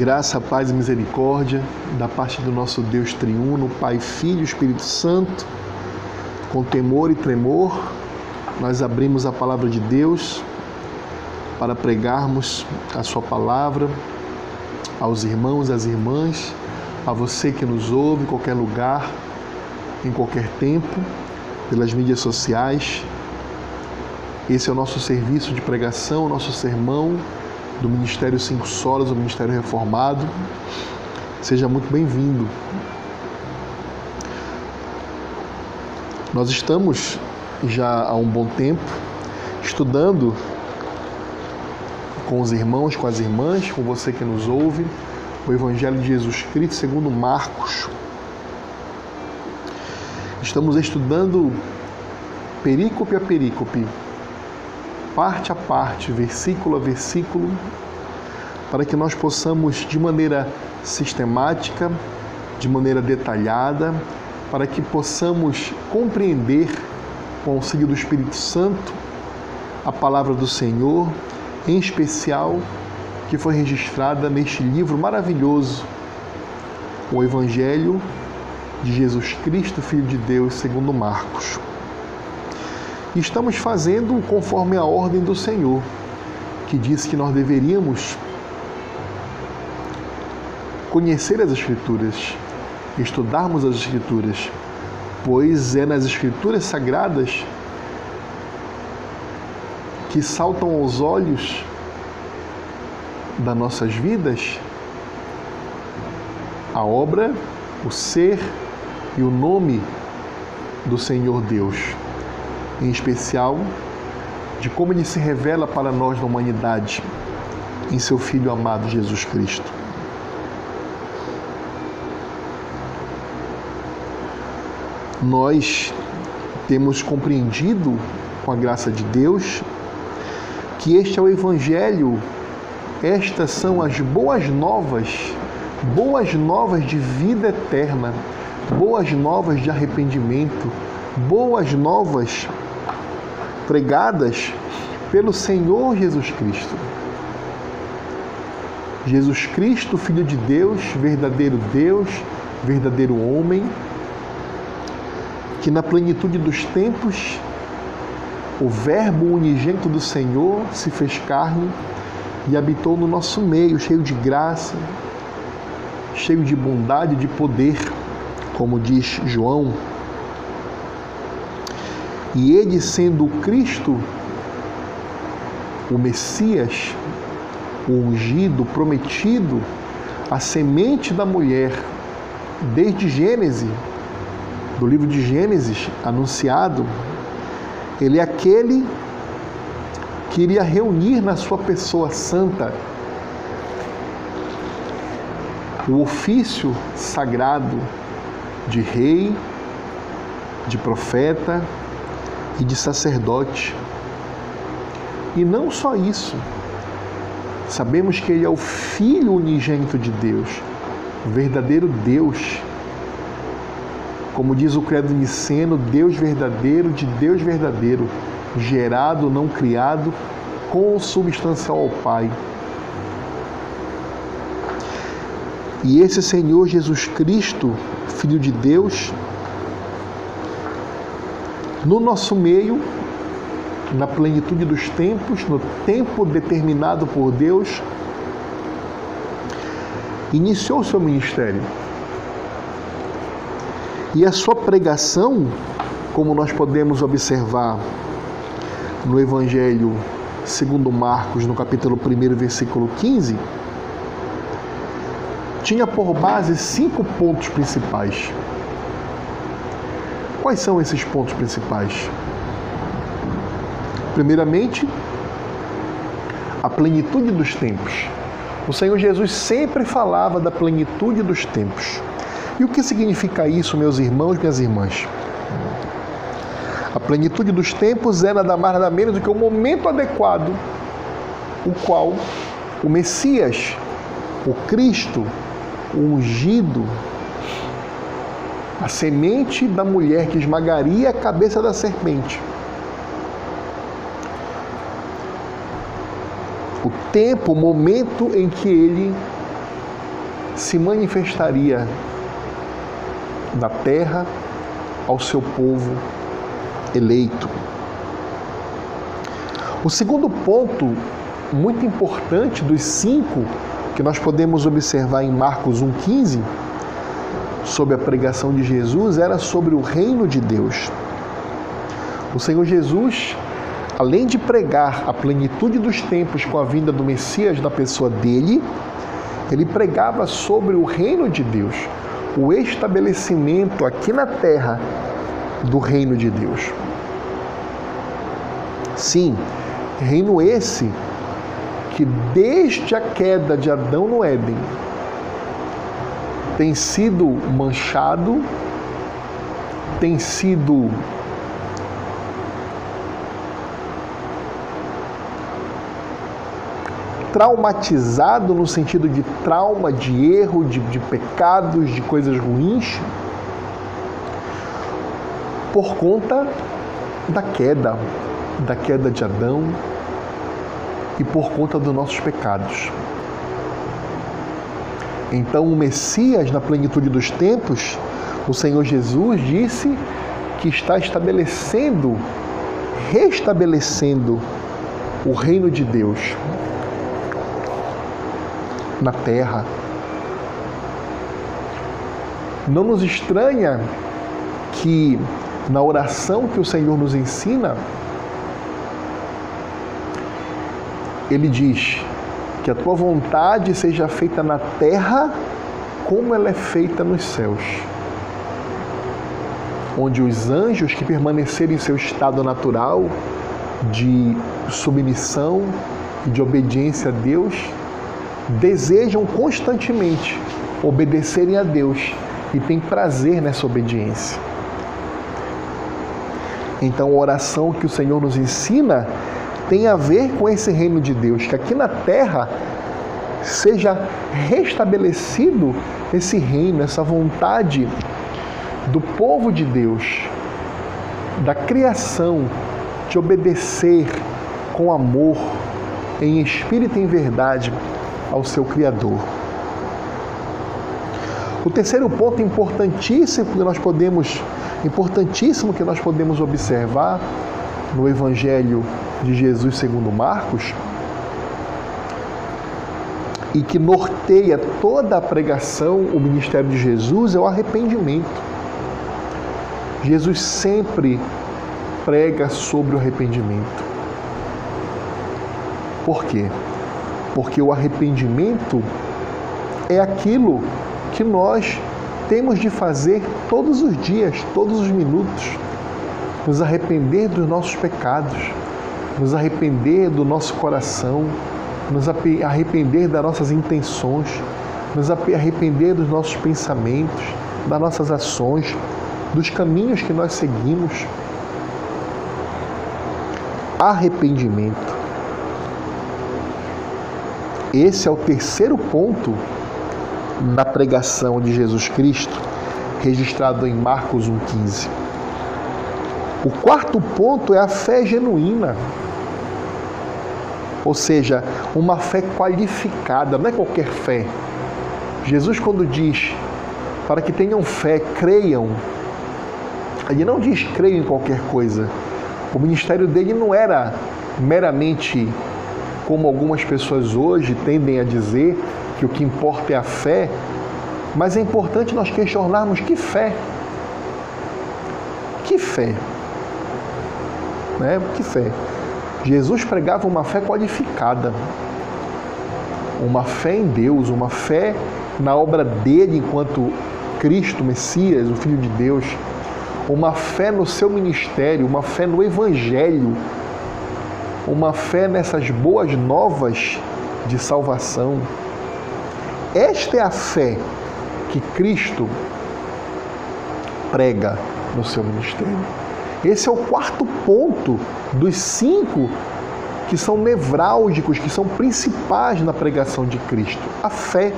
Graça, paz e misericórdia da parte do nosso Deus triuno, Pai, Filho e Espírito Santo, com temor e tremor, nós abrimos a palavra de Deus para pregarmos a Sua palavra aos irmãos às irmãs, a você que nos ouve em qualquer lugar, em qualquer tempo, pelas mídias sociais. Esse é o nosso serviço de pregação, o nosso sermão do Ministério Cinco Solas, o Ministério Reformado. Seja muito bem-vindo. Nós estamos já há um bom tempo estudando com os irmãos, com as irmãs, com você que nos ouve, o Evangelho de Jesus Cristo segundo Marcos. Estamos estudando perícope a perícope, parte a parte, versículo a versículo, para que nós possamos, de maneira sistemática, de maneira detalhada, para que possamos compreender, com o auxílio do Espírito Santo, a palavra do Senhor, em especial que foi registrada neste livro maravilhoso, o Evangelho de Jesus Cristo, Filho de Deus, segundo Marcos estamos fazendo conforme a ordem do Senhor, que diz que nós deveríamos conhecer as Escrituras, estudarmos as Escrituras, pois é nas Escrituras sagradas que saltam aos olhos das nossas vidas a obra, o ser e o nome do Senhor Deus em especial de como ele se revela para nós na humanidade em seu Filho amado Jesus Cristo. Nós temos compreendido, com a graça de Deus, que este é o Evangelho, estas são as boas novas, boas novas de vida eterna, boas novas de arrependimento, boas novas pregadas pelo Senhor Jesus Cristo. Jesus Cristo, Filho de Deus, verdadeiro Deus, verdadeiro homem, que na plenitude dos tempos o Verbo unigênito do Senhor se fez carne e habitou no nosso meio, cheio de graça, cheio de bondade, de poder, como diz João e ele sendo Cristo, o Messias, o ungido, prometido, a semente da mulher, desde Gênesis, do livro de Gênesis, anunciado, ele é aquele que iria reunir na sua pessoa santa o ofício sagrado de rei, de profeta, e de sacerdote. E não só isso, sabemos que ele é o Filho unigênito de Deus, o verdadeiro Deus. Como diz o Credo Niceno, Deus verdadeiro de Deus verdadeiro, gerado, não criado, consubstancial ao Pai. E esse Senhor Jesus Cristo, Filho de Deus, no nosso meio, na plenitude dos tempos, no tempo determinado por Deus, iniciou seu ministério. E a sua pregação, como nós podemos observar no Evangelho segundo Marcos, no capítulo 1, versículo 15, tinha por base cinco pontos principais. Quais são esses pontos principais? Primeiramente, a plenitude dos tempos. O Senhor Jesus sempre falava da plenitude dos tempos. E o que significa isso, meus irmãos e minhas irmãs? A plenitude dos tempos é nada mais nada menos do que o momento adequado, o qual o Messias, o Cristo, o ungido, a semente da mulher que esmagaria a cabeça da serpente. O tempo, o momento em que ele se manifestaria na terra ao seu povo eleito. O segundo ponto, muito importante dos cinco que nós podemos observar em Marcos 1,15, sobre a pregação de Jesus, era sobre o reino de Deus. O Senhor Jesus, além de pregar a plenitude dos tempos com a vinda do Messias na pessoa dele, ele pregava sobre o reino de Deus, o estabelecimento aqui na terra do reino de Deus. Sim, reino esse que desde a queda de Adão no Éden tem sido manchado, tem sido traumatizado no sentido de trauma, de erro, de, de pecados, de coisas ruins, por conta da queda, da queda de Adão e por conta dos nossos pecados. Então, o Messias, na plenitude dos tempos, o Senhor Jesus disse que está estabelecendo, restabelecendo o reino de Deus na terra. Não nos estranha que na oração que o Senhor nos ensina, ele diz que a tua vontade seja feita na terra como ela é feita nos céus. Onde os anjos que permanecerem em seu estado natural de submissão e de obediência a Deus desejam constantemente obedecerem a Deus e têm prazer nessa obediência. Então, a oração que o Senhor nos ensina tem a ver com esse reino de Deus, que aqui na terra seja restabelecido esse reino, essa vontade do povo de Deus, da criação, de obedecer com amor, em espírito e em verdade ao seu Criador. O terceiro ponto importantíssimo que nós podemos, importantíssimo que nós podemos observar no Evangelho de Jesus segundo Marcos e que norteia toda a pregação, o ministério de Jesus é o arrependimento. Jesus sempre prega sobre o arrependimento. Por quê? porque o arrependimento é aquilo que nós temos de fazer todos os dias, todos os minutos. Nos arrepender dos nossos pecados, nos arrepender do nosso coração, nos arrepender das nossas intenções, nos arrepender dos nossos pensamentos, das nossas ações, dos caminhos que nós seguimos. Arrependimento esse é o terceiro ponto na pregação de Jesus Cristo, registrado em Marcos 1,15. O quarto ponto é a fé genuína, ou seja, uma fé qualificada, não é qualquer fé. Jesus, quando diz para que tenham fé, creiam, ele não diz creio em qualquer coisa. O ministério dele não era meramente como algumas pessoas hoje tendem a dizer que o que importa é a fé, mas é importante nós questionarmos que fé. Que fé? Né? Que fé? Jesus pregava uma fé qualificada, uma fé em Deus, uma fé na obra dele enquanto Cristo, Messias, o Filho de Deus, uma fé no seu ministério, uma fé no Evangelho uma fé nessas boas novas de salvação. Esta é a fé que Cristo prega no seu ministério. Esse é o quarto ponto dos cinco que são nevrálgicos, que são principais na pregação de Cristo. A fé.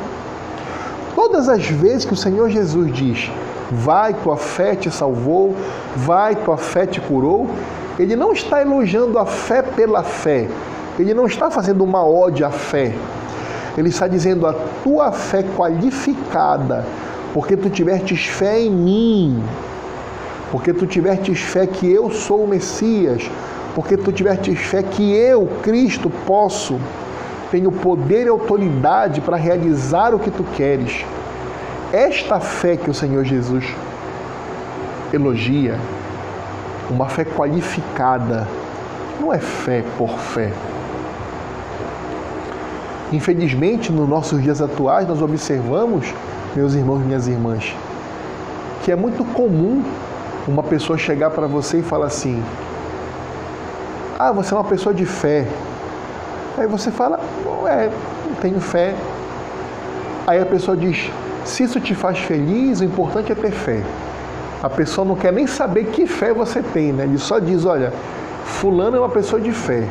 Todas as vezes que o Senhor Jesus diz: Vai, tua fé te salvou, vai, tua fé te curou, ele não está elogiando a fé pela fé. Ele não está fazendo uma ode à fé. Ele está dizendo a tua fé qualificada, porque tu tivestes fé em mim, porque tu tivestes fé que eu sou o Messias, porque tu tivestes fé que eu, Cristo, posso, tenho poder e autoridade para realizar o que tu queres. Esta fé que o Senhor Jesus elogia, uma fé qualificada, não é fé por fé. Infelizmente, nos nossos dias atuais, nós observamos, meus irmãos e minhas irmãs, que é muito comum uma pessoa chegar para você e falar assim: Ah, você é uma pessoa de fé. Aí você fala: É, tenho fé. Aí a pessoa diz: Se isso te faz feliz, o importante é ter fé. A pessoa não quer nem saber que fé você tem, né? Ele só diz: Olha, Fulano é uma pessoa de fé.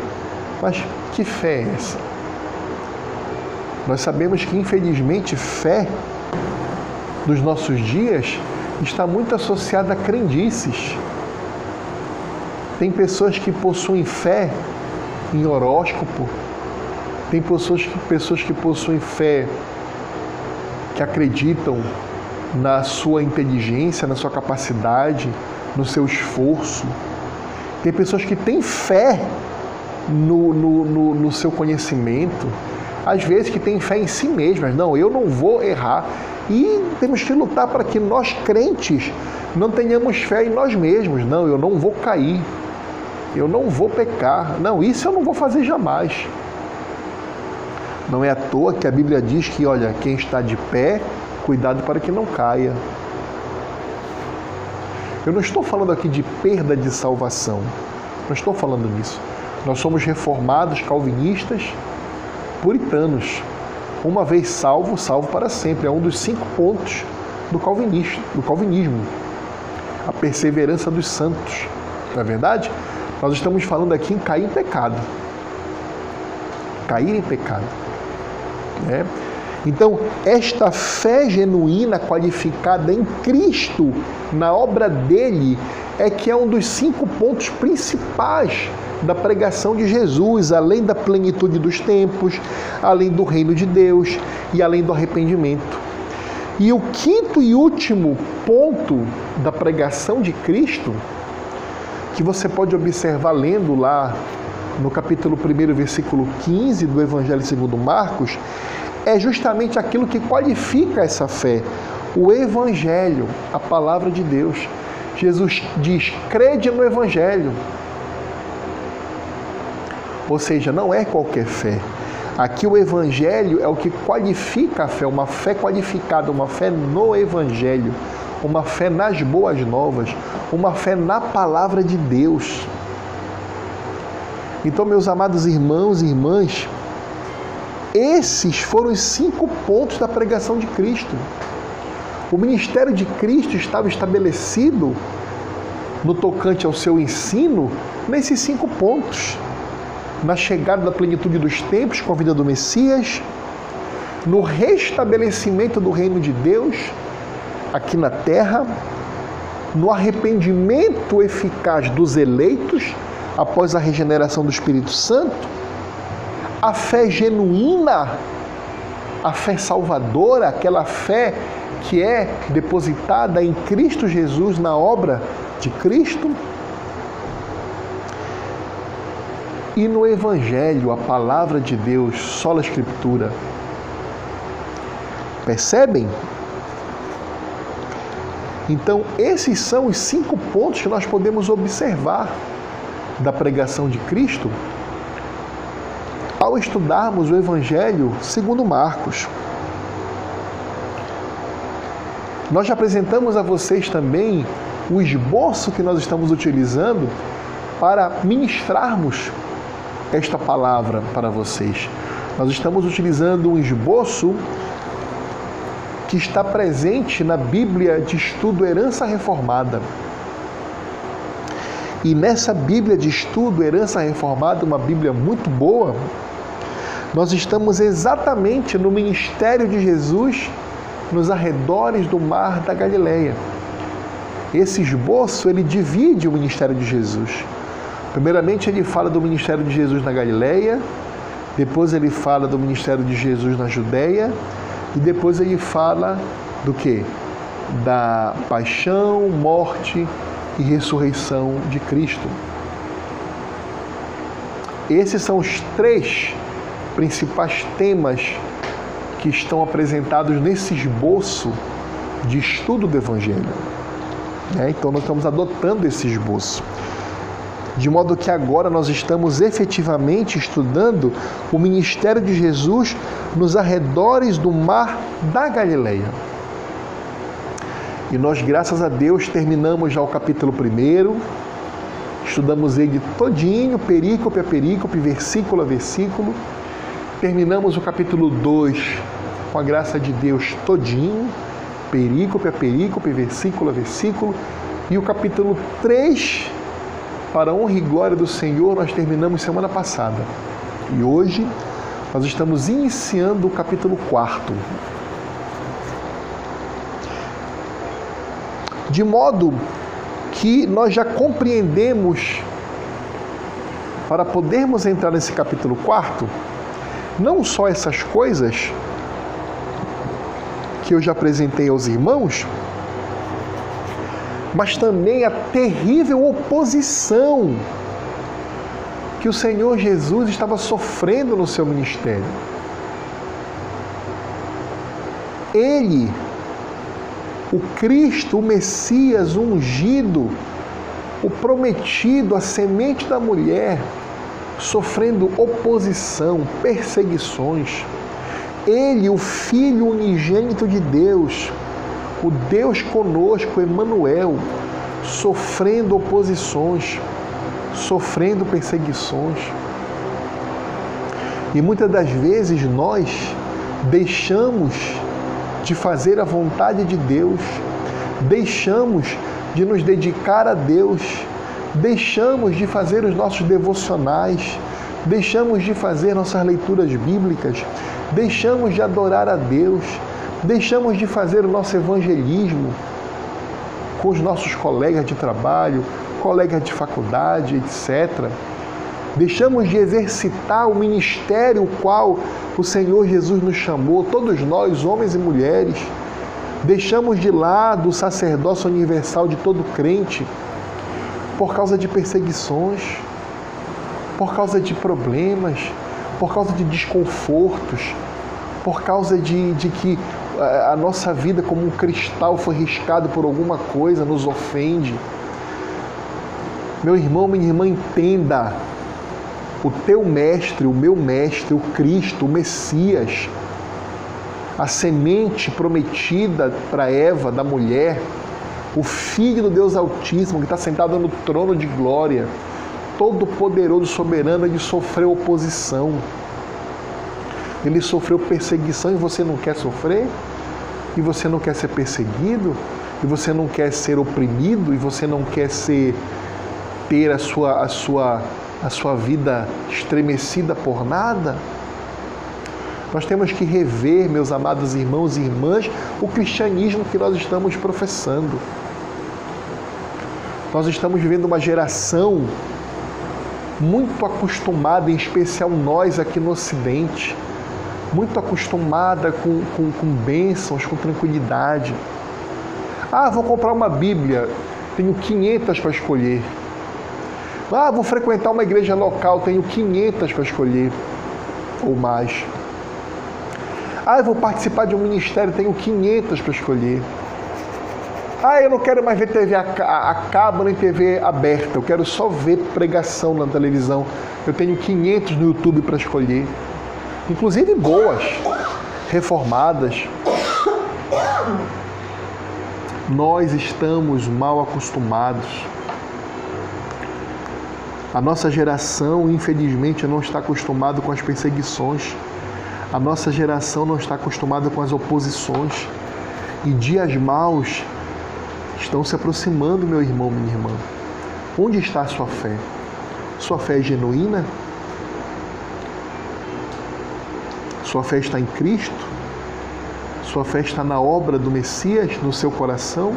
Mas que fé é essa? Nós sabemos que, infelizmente, fé dos nossos dias está muito associada a crendices. Tem pessoas que possuem fé em horóscopo, tem pessoas que, pessoas que possuem fé, que acreditam na sua inteligência, na sua capacidade, no seu esforço. Tem pessoas que têm fé no, no, no, no seu conhecimento, às vezes que têm fé em si mesmas. Não, eu não vou errar. E temos que lutar para que nós crentes não tenhamos fé em nós mesmos. Não, eu não vou cair. Eu não vou pecar. Não, isso eu não vou fazer jamais. Não é à toa que a Bíblia diz que, olha, quem está de pé, cuidado para que não caia. Eu não estou falando aqui de perda de salvação. Não estou falando nisso. Nós somos reformados, calvinistas, puritanos. Uma vez salvo, salvo para sempre. É um dos cinco pontos do, calvinismo, do calvinismo. A perseverança dos santos. Não é verdade? Nós estamos falando aqui em cair em pecado. Cair em pecado. É. Então, esta fé genuína, qualificada em Cristo, na obra dele, é que é um dos cinco pontos principais da pregação de Jesus, além da plenitude dos tempos, além do reino de Deus e além do arrependimento. E o quinto e último ponto da pregação de Cristo, que você pode observar lendo lá no capítulo 1, versículo 15 do Evangelho segundo Marcos, é justamente aquilo que qualifica essa fé, o Evangelho, a palavra de Deus. Jesus diz: crede no Evangelho. Ou seja, não é qualquer fé. Aqui o Evangelho é o que qualifica a fé, uma fé qualificada, uma fé no Evangelho, uma fé nas boas novas, uma fé na palavra de Deus. Então, meus amados irmãos e irmãs, esses foram os cinco pontos da pregação de Cristo. O ministério de Cristo estava estabelecido no tocante ao seu ensino nesses cinco pontos. Na chegada da plenitude dos tempos com a vida do Messias, no restabelecimento do reino de Deus aqui na terra, no arrependimento eficaz dos eleitos após a regeneração do Espírito Santo a fé genuína, a fé salvadora, aquela fé que é depositada em Cristo Jesus na obra de Cristo. E no Evangelho, a palavra de Deus, só a Escritura. Percebem? Então, esses são os cinco pontos que nós podemos observar da pregação de Cristo ao estudarmos o Evangelho segundo Marcos. Nós já apresentamos a vocês também o esboço que nós estamos utilizando para ministrarmos esta palavra para vocês. Nós estamos utilizando um esboço que está presente na Bíblia de Estudo Herança Reformada. E nessa Bíblia de Estudo Herança Reformada, uma Bíblia muito boa, nós estamos exatamente no ministério de Jesus nos arredores do mar da Galileia. Esse esboço ele divide o ministério de Jesus. Primeiramente ele fala do ministério de Jesus na Galileia, depois ele fala do ministério de Jesus na Judéia e depois ele fala do que? Da paixão, morte e ressurreição de Cristo. Esses são os três principais temas que estão apresentados nesse esboço de estudo do Evangelho. É, então, nós estamos adotando esse esboço. De modo que agora nós estamos efetivamente estudando o ministério de Jesus nos arredores do mar da Galileia. E nós, graças a Deus, terminamos já o capítulo 1, estudamos ele todinho, perícope a perícope, versículo a versículo. Terminamos o capítulo 2 com a graça de Deus todinho, perícope a perícope, versículo a versículo. E o capítulo 3, para a honra e glória do Senhor, nós terminamos semana passada. E hoje nós estamos iniciando o capítulo 4. De modo que nós já compreendemos, para podermos entrar nesse capítulo 4, não só essas coisas que eu já apresentei aos irmãos, mas também a terrível oposição que o Senhor Jesus estava sofrendo no seu ministério. Ele, o Cristo, o Messias o ungido, o prometido, a semente da mulher, sofrendo oposição, perseguições. Ele, o Filho unigênito de Deus, o Deus conosco, Emmanuel, sofrendo oposições, sofrendo perseguições. E muitas das vezes nós deixamos de fazer a vontade de Deus, deixamos de nos dedicar a Deus, deixamos de fazer os nossos devocionais, deixamos de fazer nossas leituras bíblicas, deixamos de adorar a Deus Deixamos de fazer o nosso evangelismo com os nossos colegas de trabalho, colegas de faculdade, etc. Deixamos de exercitar o ministério qual o Senhor Jesus nos chamou, todos nós, homens e mulheres. Deixamos de lado o sacerdócio universal de todo crente por causa de perseguições, por causa de problemas, por causa de desconfortos, por causa de, de que a nossa vida como um cristal foi riscado por alguma coisa, nos ofende. Meu irmão, minha irmã, entenda. O teu mestre, o meu mestre, o Cristo, o Messias, a semente prometida para Eva, da mulher, o Filho do Deus Altíssimo, que está sentado no trono de glória, todo poderoso, soberano, ele sofreu oposição. Ele sofreu perseguição e você não quer sofrer? E você não quer ser perseguido, e você não quer ser oprimido, e você não quer ser ter a sua, a sua, a sua vida estremecida por nada? Nós temos que rever, meus amados irmãos e irmãs, o cristianismo que nós estamos professando. Nós estamos vivendo uma geração muito acostumada, em especial nós aqui no Ocidente, muito acostumada com, com, com bênçãos, com tranquilidade. Ah, vou comprar uma Bíblia, tenho 500 para escolher. Ah, vou frequentar uma igreja local, tenho 500 para escolher ou mais. Ah, eu vou participar de um ministério, tenho 500 para escolher. Ah, eu não quero mais ver TV a, a, a cabo nem TV aberta, eu quero só ver pregação na televisão. Eu tenho 500 no YouTube para escolher inclusive boas, reformadas. Nós estamos mal acostumados. A nossa geração, infelizmente, não está acostumada com as perseguições. A nossa geração não está acostumada com as oposições. E dias maus estão se aproximando, meu irmão, minha irmã. Onde está a sua fé? Sua fé é genuína? Sua fé está em Cristo? Sua fé está na obra do Messias no seu coração?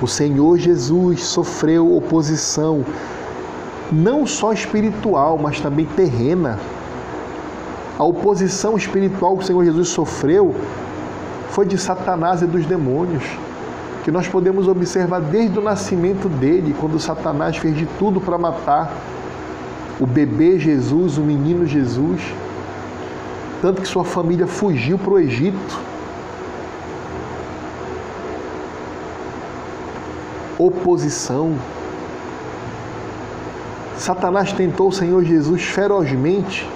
O Senhor Jesus sofreu oposição não só espiritual, mas também terrena. A oposição espiritual que o Senhor Jesus sofreu foi de Satanás e dos demônios, que nós podemos observar desde o nascimento dele, quando Satanás fez de tudo para matar o bebê Jesus, o menino Jesus, tanto que sua família fugiu para o Egito. Oposição. Satanás tentou o Senhor Jesus ferozmente.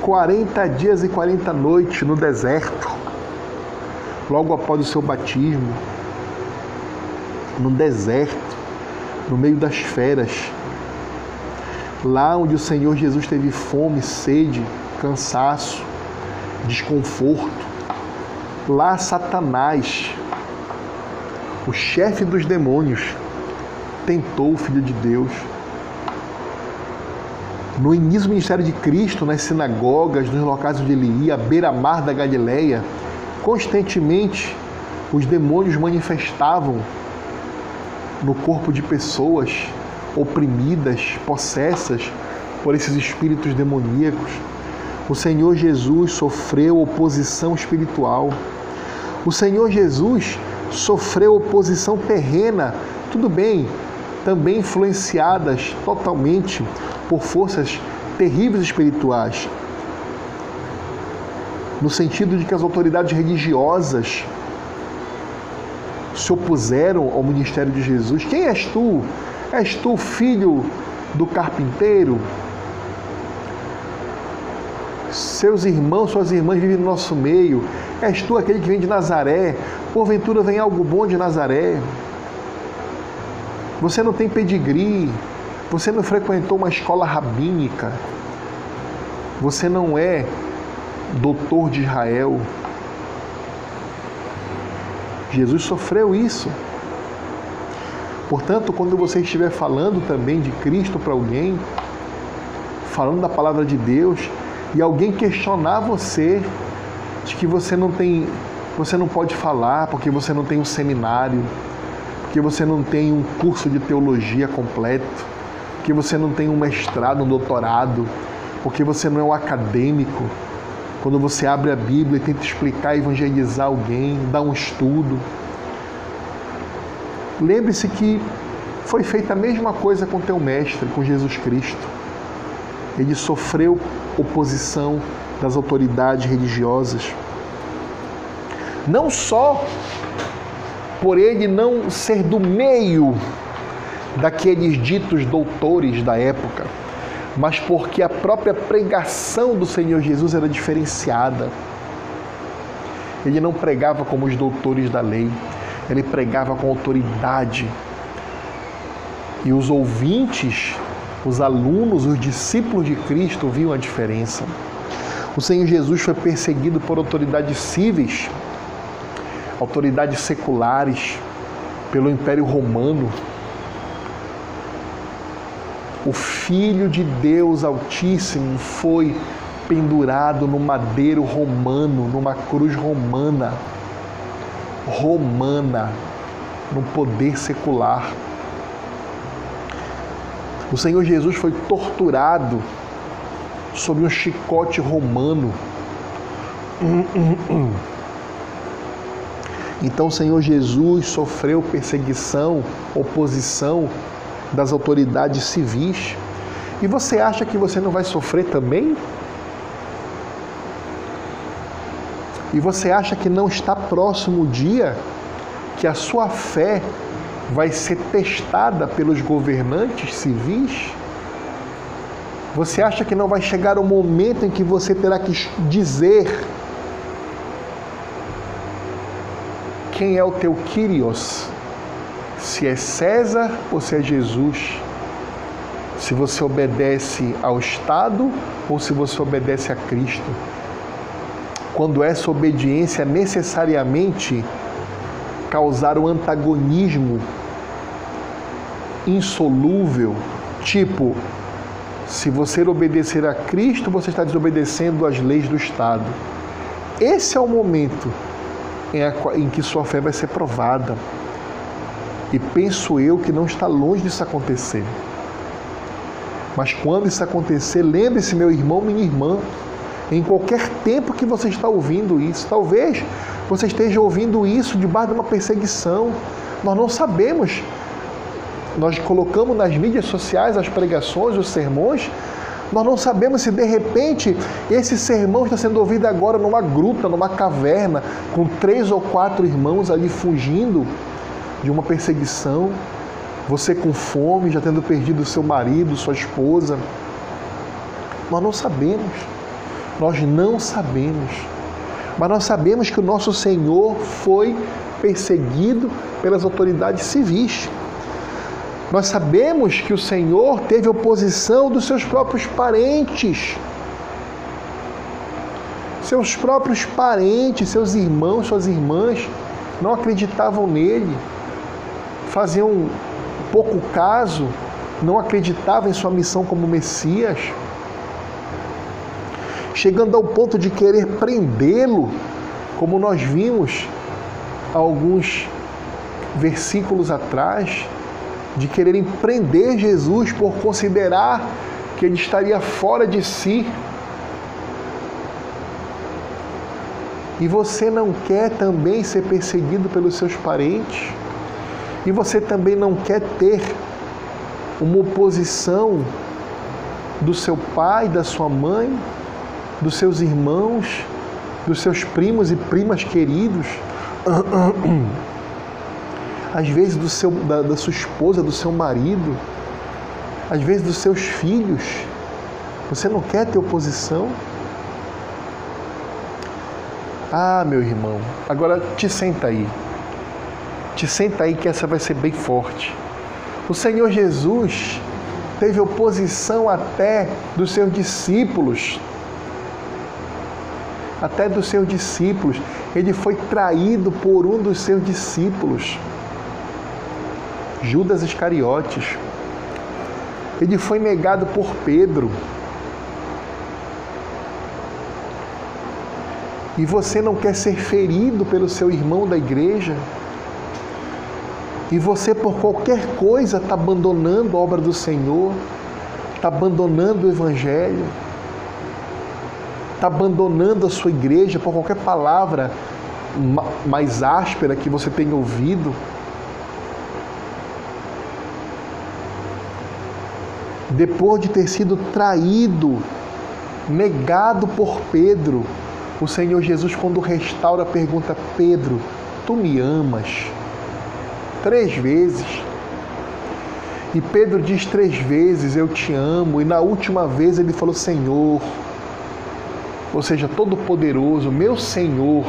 40 dias e 40 noites no deserto, logo após o seu batismo, no deserto, no meio das feras, lá onde o Senhor Jesus teve fome, sede, cansaço, desconforto, lá Satanás, o chefe dos demônios, tentou o Filho de Deus. No início do ministério de Cristo, nas sinagogas, nos locais onde ele ia, beira-mar da Galileia, constantemente os demônios manifestavam no corpo de pessoas oprimidas, possessas por esses espíritos demoníacos. O Senhor Jesus sofreu oposição espiritual. O Senhor Jesus sofreu oposição terrena, tudo bem, também influenciadas totalmente por forças terríveis espirituais. No sentido de que as autoridades religiosas se opuseram ao ministério de Jesus. Quem és tu? És tu filho do carpinteiro? Seus irmãos, suas irmãs vivem no nosso meio. És tu aquele que vem de Nazaré? Porventura vem algo bom de Nazaré? Você não tem pedigree, você não frequentou uma escola rabínica, você não é doutor de Israel. Jesus sofreu isso. Portanto, quando você estiver falando também de Cristo para alguém, falando da palavra de Deus, e alguém questionar você de que você não tem, você não pode falar porque você não tem um seminário, porque você não tem um curso de teologia completo, porque você não tem um mestrado, um doutorado, porque você não é um acadêmico. Quando você abre a Bíblia e tenta explicar, evangelizar alguém, dar um estudo. Lembre-se que foi feita a mesma coisa com teu mestre, com Jesus Cristo. Ele sofreu oposição das autoridades religiosas. Não só por ele não ser do meio daqueles ditos doutores da época, mas porque a própria pregação do Senhor Jesus era diferenciada. Ele não pregava como os doutores da lei, ele pregava com autoridade. E os ouvintes, os alunos, os discípulos de Cristo viam a diferença. O Senhor Jesus foi perseguido por autoridades cíveis, autoridades seculares, pelo Império Romano, o Filho de Deus Altíssimo foi pendurado no madeiro romano, numa cruz romana. Romana, no poder secular. O Senhor Jesus foi torturado sob um chicote romano. Então o Senhor Jesus sofreu perseguição, oposição das autoridades civis. E você acha que você não vai sofrer também? E você acha que não está próximo o dia que a sua fé vai ser testada pelos governantes civis? Você acha que não vai chegar o momento em que você terá que dizer quem é o teu Kyrios? se é César ou se é Jesus, se você obedece ao Estado ou se você obedece a Cristo. Quando essa obediência necessariamente causar um antagonismo insolúvel, tipo, se você obedecer a Cristo, você está desobedecendo às leis do Estado. Esse é o momento em, que sua fé vai ser provada. E penso eu que não está longe disso acontecer. Mas quando isso acontecer, lembre-se, meu irmão, minha irmã, em qualquer tempo que você está ouvindo isso, talvez você esteja ouvindo isso debaixo de uma perseguição. Nós não sabemos. Nós colocamos nas mídias sociais as pregações, os sermões, nós não sabemos se de repente esse sermão está sendo ouvido agora numa gruta, numa caverna, com três ou quatro irmãos ali fugindo de uma perseguição. Você com fome, já tendo perdido seu marido, sua esposa. Nós não sabemos. Nós não sabemos. Mas nós sabemos que o nosso Senhor foi perseguido pelas autoridades civis. Nós sabemos que o Senhor teve oposição dos seus próprios parentes. Seus próprios parentes, seus irmãos, suas irmãs não acreditavam nele, faziam pouco caso, não acreditavam em sua missão como Messias, chegando ao ponto de querer prendê-lo, como nós vimos alguns versículos atrás de quererem prender Jesus por considerar que ele estaria fora de si. E você não quer também ser perseguido pelos seus parentes? E você também não quer ter uma oposição do seu pai, da sua mãe, dos seus irmãos, dos seus primos e primas queridos? às vezes do seu, da, da sua esposa, do seu marido, às vezes dos seus filhos. Você não quer ter oposição? Ah, meu irmão, agora te senta aí. Te senta aí que essa vai ser bem forte. O Senhor Jesus teve oposição até dos seus discípulos. Até dos seus discípulos. Ele foi traído por um dos seus discípulos. Judas Iscariotes. Ele foi negado por Pedro. E você não quer ser ferido pelo seu irmão da igreja? E você, por qualquer coisa, está abandonando a obra do Senhor, está abandonando o Evangelho, está abandonando a sua igreja por qualquer palavra mais áspera que você tenha ouvido. depois de ter sido traído, negado por Pedro, o Senhor Jesus, quando restaura, pergunta: Pedro, tu me amas? Três vezes. E Pedro diz três vezes: Eu te amo. E na última vez ele falou: Senhor, ou seja, Todo-Poderoso, meu Senhor,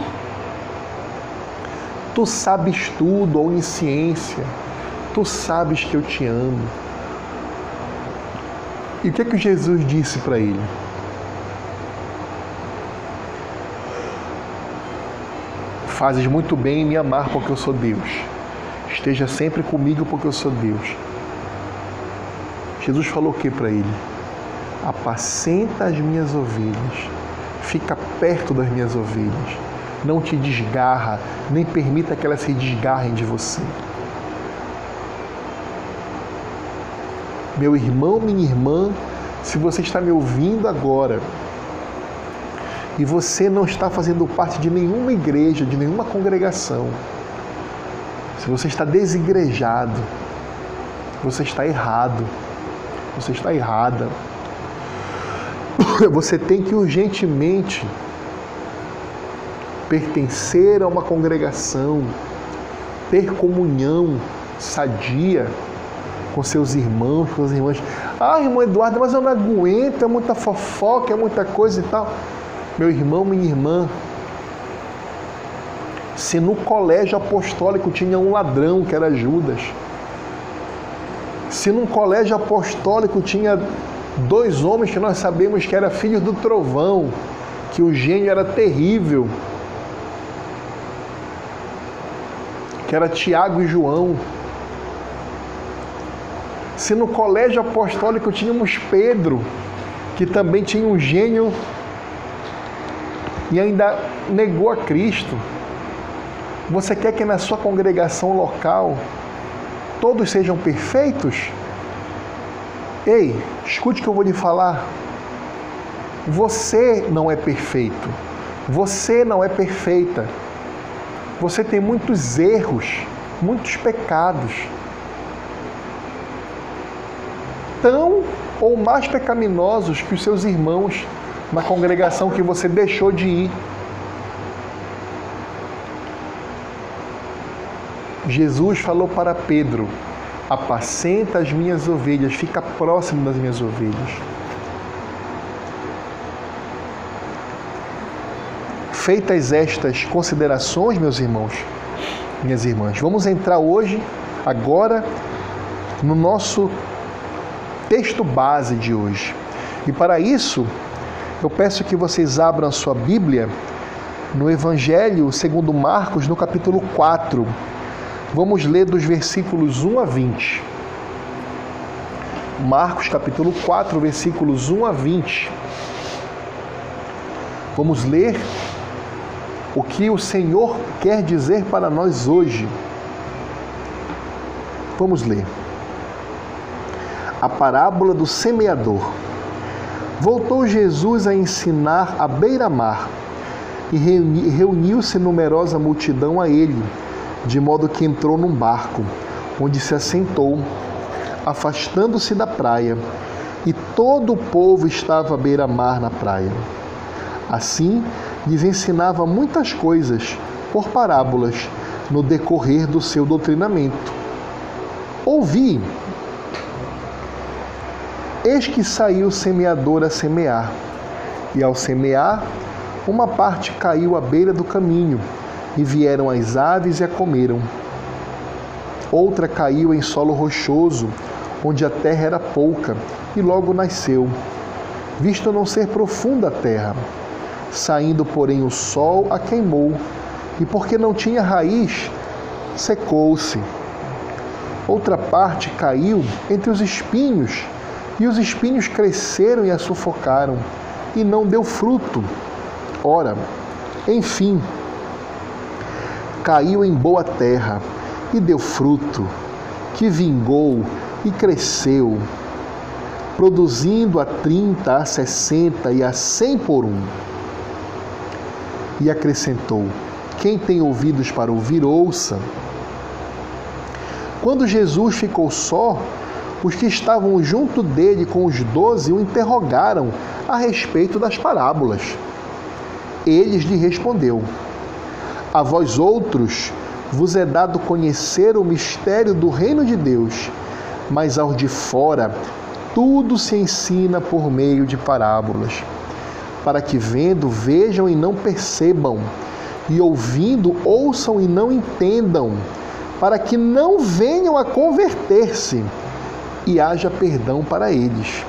tu sabes tudo, onisciência, tu sabes que eu te amo. E o que é que Jesus disse para ele? Fazes muito bem em me amar porque eu sou Deus. Esteja sempre comigo porque eu sou Deus. Jesus falou o que para ele? Apacenta as minhas ovelhas. Fica perto das minhas ovelhas. Não te desgarra, nem permita que elas se desgarrem de você. Meu irmão, minha irmã, se você está me ouvindo agora e você não está fazendo parte de nenhuma igreja, de nenhuma congregação, se você está desigrejado, você está errado, você está errada. Você tem que urgentemente pertencer a uma congregação, ter comunhão sadia com seus irmãos, com as irmãs. Ah, irmão Eduardo, mas eu não aguento, é muita fofoca, é muita coisa e tal. Meu irmão, minha irmã, se no colégio apostólico tinha um ladrão que era Judas, se num colégio apostólico tinha dois homens que nós sabemos que eram filhos do trovão, que o gênio era terrível, que era Tiago e João, se no colégio apostólico tínhamos Pedro, que também tinha um gênio e ainda negou a Cristo, você quer que na sua congregação local todos sejam perfeitos? Ei, escute o que eu vou lhe falar. Você não é perfeito. Você não é perfeita. Você tem muitos erros, muitos pecados. Tão ou mais pecaminosos que os seus irmãos na congregação que você deixou de ir. Jesus falou para Pedro: Apacenta as minhas ovelhas, fica próximo das minhas ovelhas. Feitas estas considerações, meus irmãos, minhas irmãs, vamos entrar hoje, agora, no nosso texto base de hoje. E para isso, eu peço que vocês abram a sua Bíblia no Evangelho segundo Marcos, no capítulo 4. Vamos ler dos versículos 1 a 20. Marcos, capítulo 4, versículos 1 a 20. Vamos ler o que o Senhor quer dizer para nós hoje. Vamos ler. A parábola do semeador. Voltou Jesus a ensinar à beira-mar e reuniu-se numerosa multidão a ele, de modo que entrou num barco, onde se assentou, afastando-se da praia, e todo o povo estava à beira-mar na praia. Assim, lhes ensinava muitas coisas por parábolas no decorrer do seu doutrinamento. Ouvi. Eis que saiu o semeador a semear, e ao semear, uma parte caiu à beira do caminho, e vieram as aves e a comeram. Outra caiu em solo rochoso, onde a terra era pouca, e logo nasceu, visto não ser profunda a terra Saindo, porém, o sol a queimou, e porque não tinha raiz, secou-se. Outra parte caiu entre os espinhos, e os espinhos cresceram e a sufocaram, e não deu fruto. Ora, enfim, caiu em boa terra e deu fruto, que vingou e cresceu, produzindo a trinta, a sessenta e a cem por um e acrescentou: Quem tem ouvidos para ouvir, ouça. Quando Jesus ficou só, os que estavam junto dele com os doze o interrogaram a respeito das parábolas. Eles lhe respondeu: A vós outros vos é dado conhecer o mistério do reino de Deus, mas aos de fora tudo se ensina por meio de parábolas para que vendo vejam e não percebam, e ouvindo ouçam e não entendam, para que não venham a converter-se e haja perdão para eles.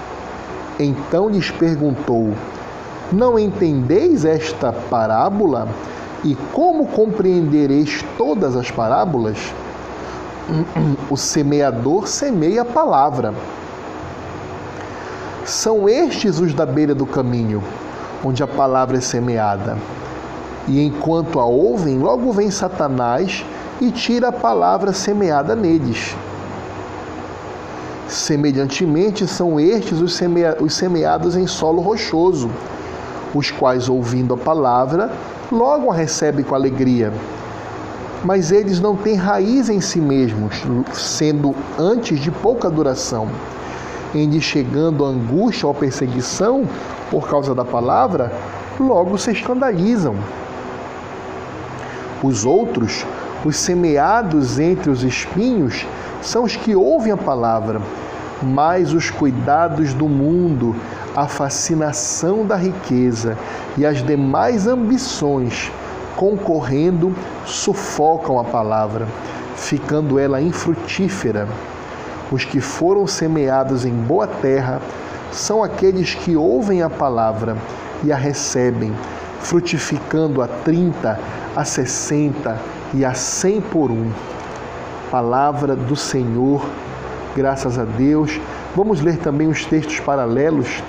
Então lhes perguntou: Não entendeis esta parábola? E como compreendereis todas as parábolas? O semeador semeia a palavra. São estes os da beira do caminho onde a palavra é semeada. E enquanto a ouvem, logo vem Satanás e tira a palavra semeada neles. Semelhantemente, são estes os, semea os semeados em solo rochoso, os quais, ouvindo a palavra, logo a recebem com alegria. Mas eles não têm raiz em si mesmos, sendo antes de pouca duração. Em chegando a angústia ou perseguição, por causa da palavra, logo se escandalizam. Os outros, os semeados entre os espinhos, são os que ouvem a palavra, mas os cuidados do mundo, a fascinação da riqueza e as demais ambições concorrendo sufocam a palavra, ficando ela infrutífera. Os que foram semeados em boa terra são aqueles que ouvem a palavra e a recebem, frutificando a 30, a 60 e a 100 por um. Palavra do Senhor, graças a Deus. Vamos ler também os textos paralelos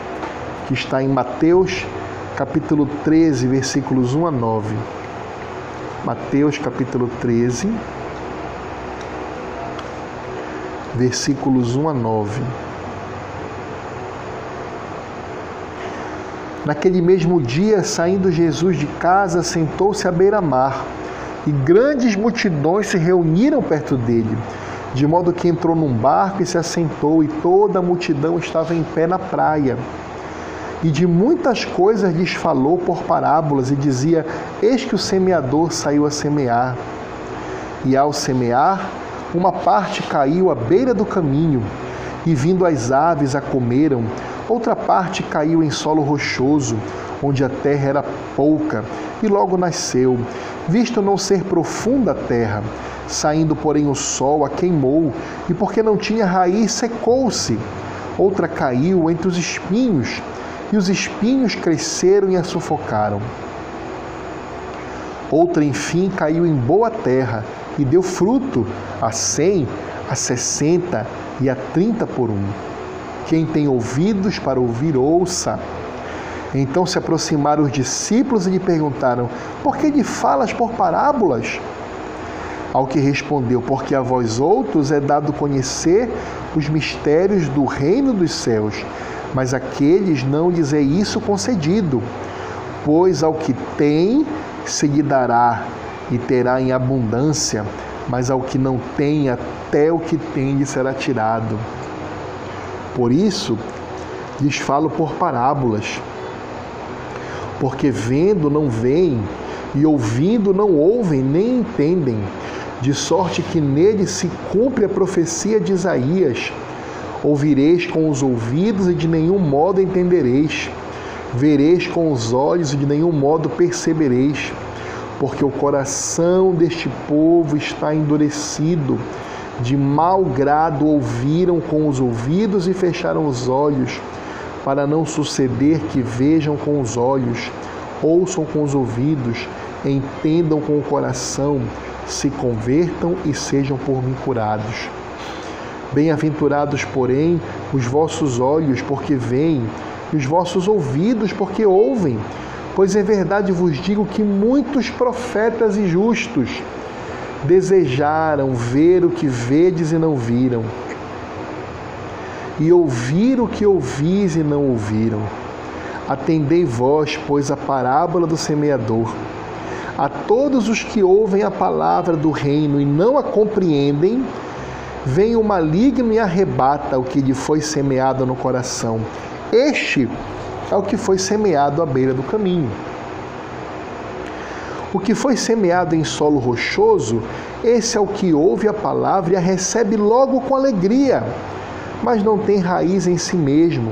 que está em Mateus, capítulo 13, versículos 1 a 9. Mateus, capítulo 13, versículos 1 a 9. Naquele mesmo dia, saindo Jesus de casa, sentou-se à beira-mar, e grandes multidões se reuniram perto dele, de modo que entrou num barco e se assentou, e toda a multidão estava em pé na praia. E de muitas coisas lhes falou por parábolas, e dizia: Eis que o semeador saiu a semear. E ao semear, uma parte caiu à beira do caminho, e vindo as aves a comeram. Outra parte caiu em solo rochoso, onde a terra era pouca, e logo nasceu, visto não ser profunda a terra. Saindo, porém, o sol a queimou, e porque não tinha raiz, secou-se. Outra caiu entre os espinhos, e os espinhos cresceram e a sufocaram. Outra, enfim, caiu em boa terra e deu fruto a cem, a sessenta e a trinta por um. Quem tem ouvidos para ouvir, ouça. Então se aproximaram os discípulos e lhe perguntaram: Por que lhe falas por parábolas? Ao que respondeu: Porque a vós outros é dado conhecer os mistérios do reino dos céus, mas aqueles não lhes é isso concedido. Pois ao que tem se lhe dará e terá em abundância, mas ao que não tem, até o que tem lhe será tirado. Por isso, lhes falo por parábolas. Porque vendo não veem, e ouvindo não ouvem, nem entendem, de sorte que nele se cumpre a profecia de Isaías. Ouvireis com os ouvidos e de nenhum modo entendereis. Vereis com os olhos e de nenhum modo percebereis. Porque o coração deste povo está endurecido de mau grado ouviram com os ouvidos e fecharam os olhos, para não suceder que vejam com os olhos, ouçam com os ouvidos, entendam com o coração, se convertam e sejam por mim curados. Bem-aventurados, porém, os vossos olhos, porque veem, e os vossos ouvidos, porque ouvem. Pois é verdade vos digo que muitos profetas e justos desejaram ver o que vedes e não viram, e ouvir o que ouvis e não ouviram. Atendei vós, pois, a parábola do semeador. Todos os que ouvem a palavra do reino e não a compreendem, vem o maligno e arrebata o que lhe foi semeado no coração. Este é o que foi semeado à beira do caminho. O que foi semeado em solo rochoso, esse é o que ouve a palavra e a recebe logo com alegria, mas não tem raiz em si mesmo,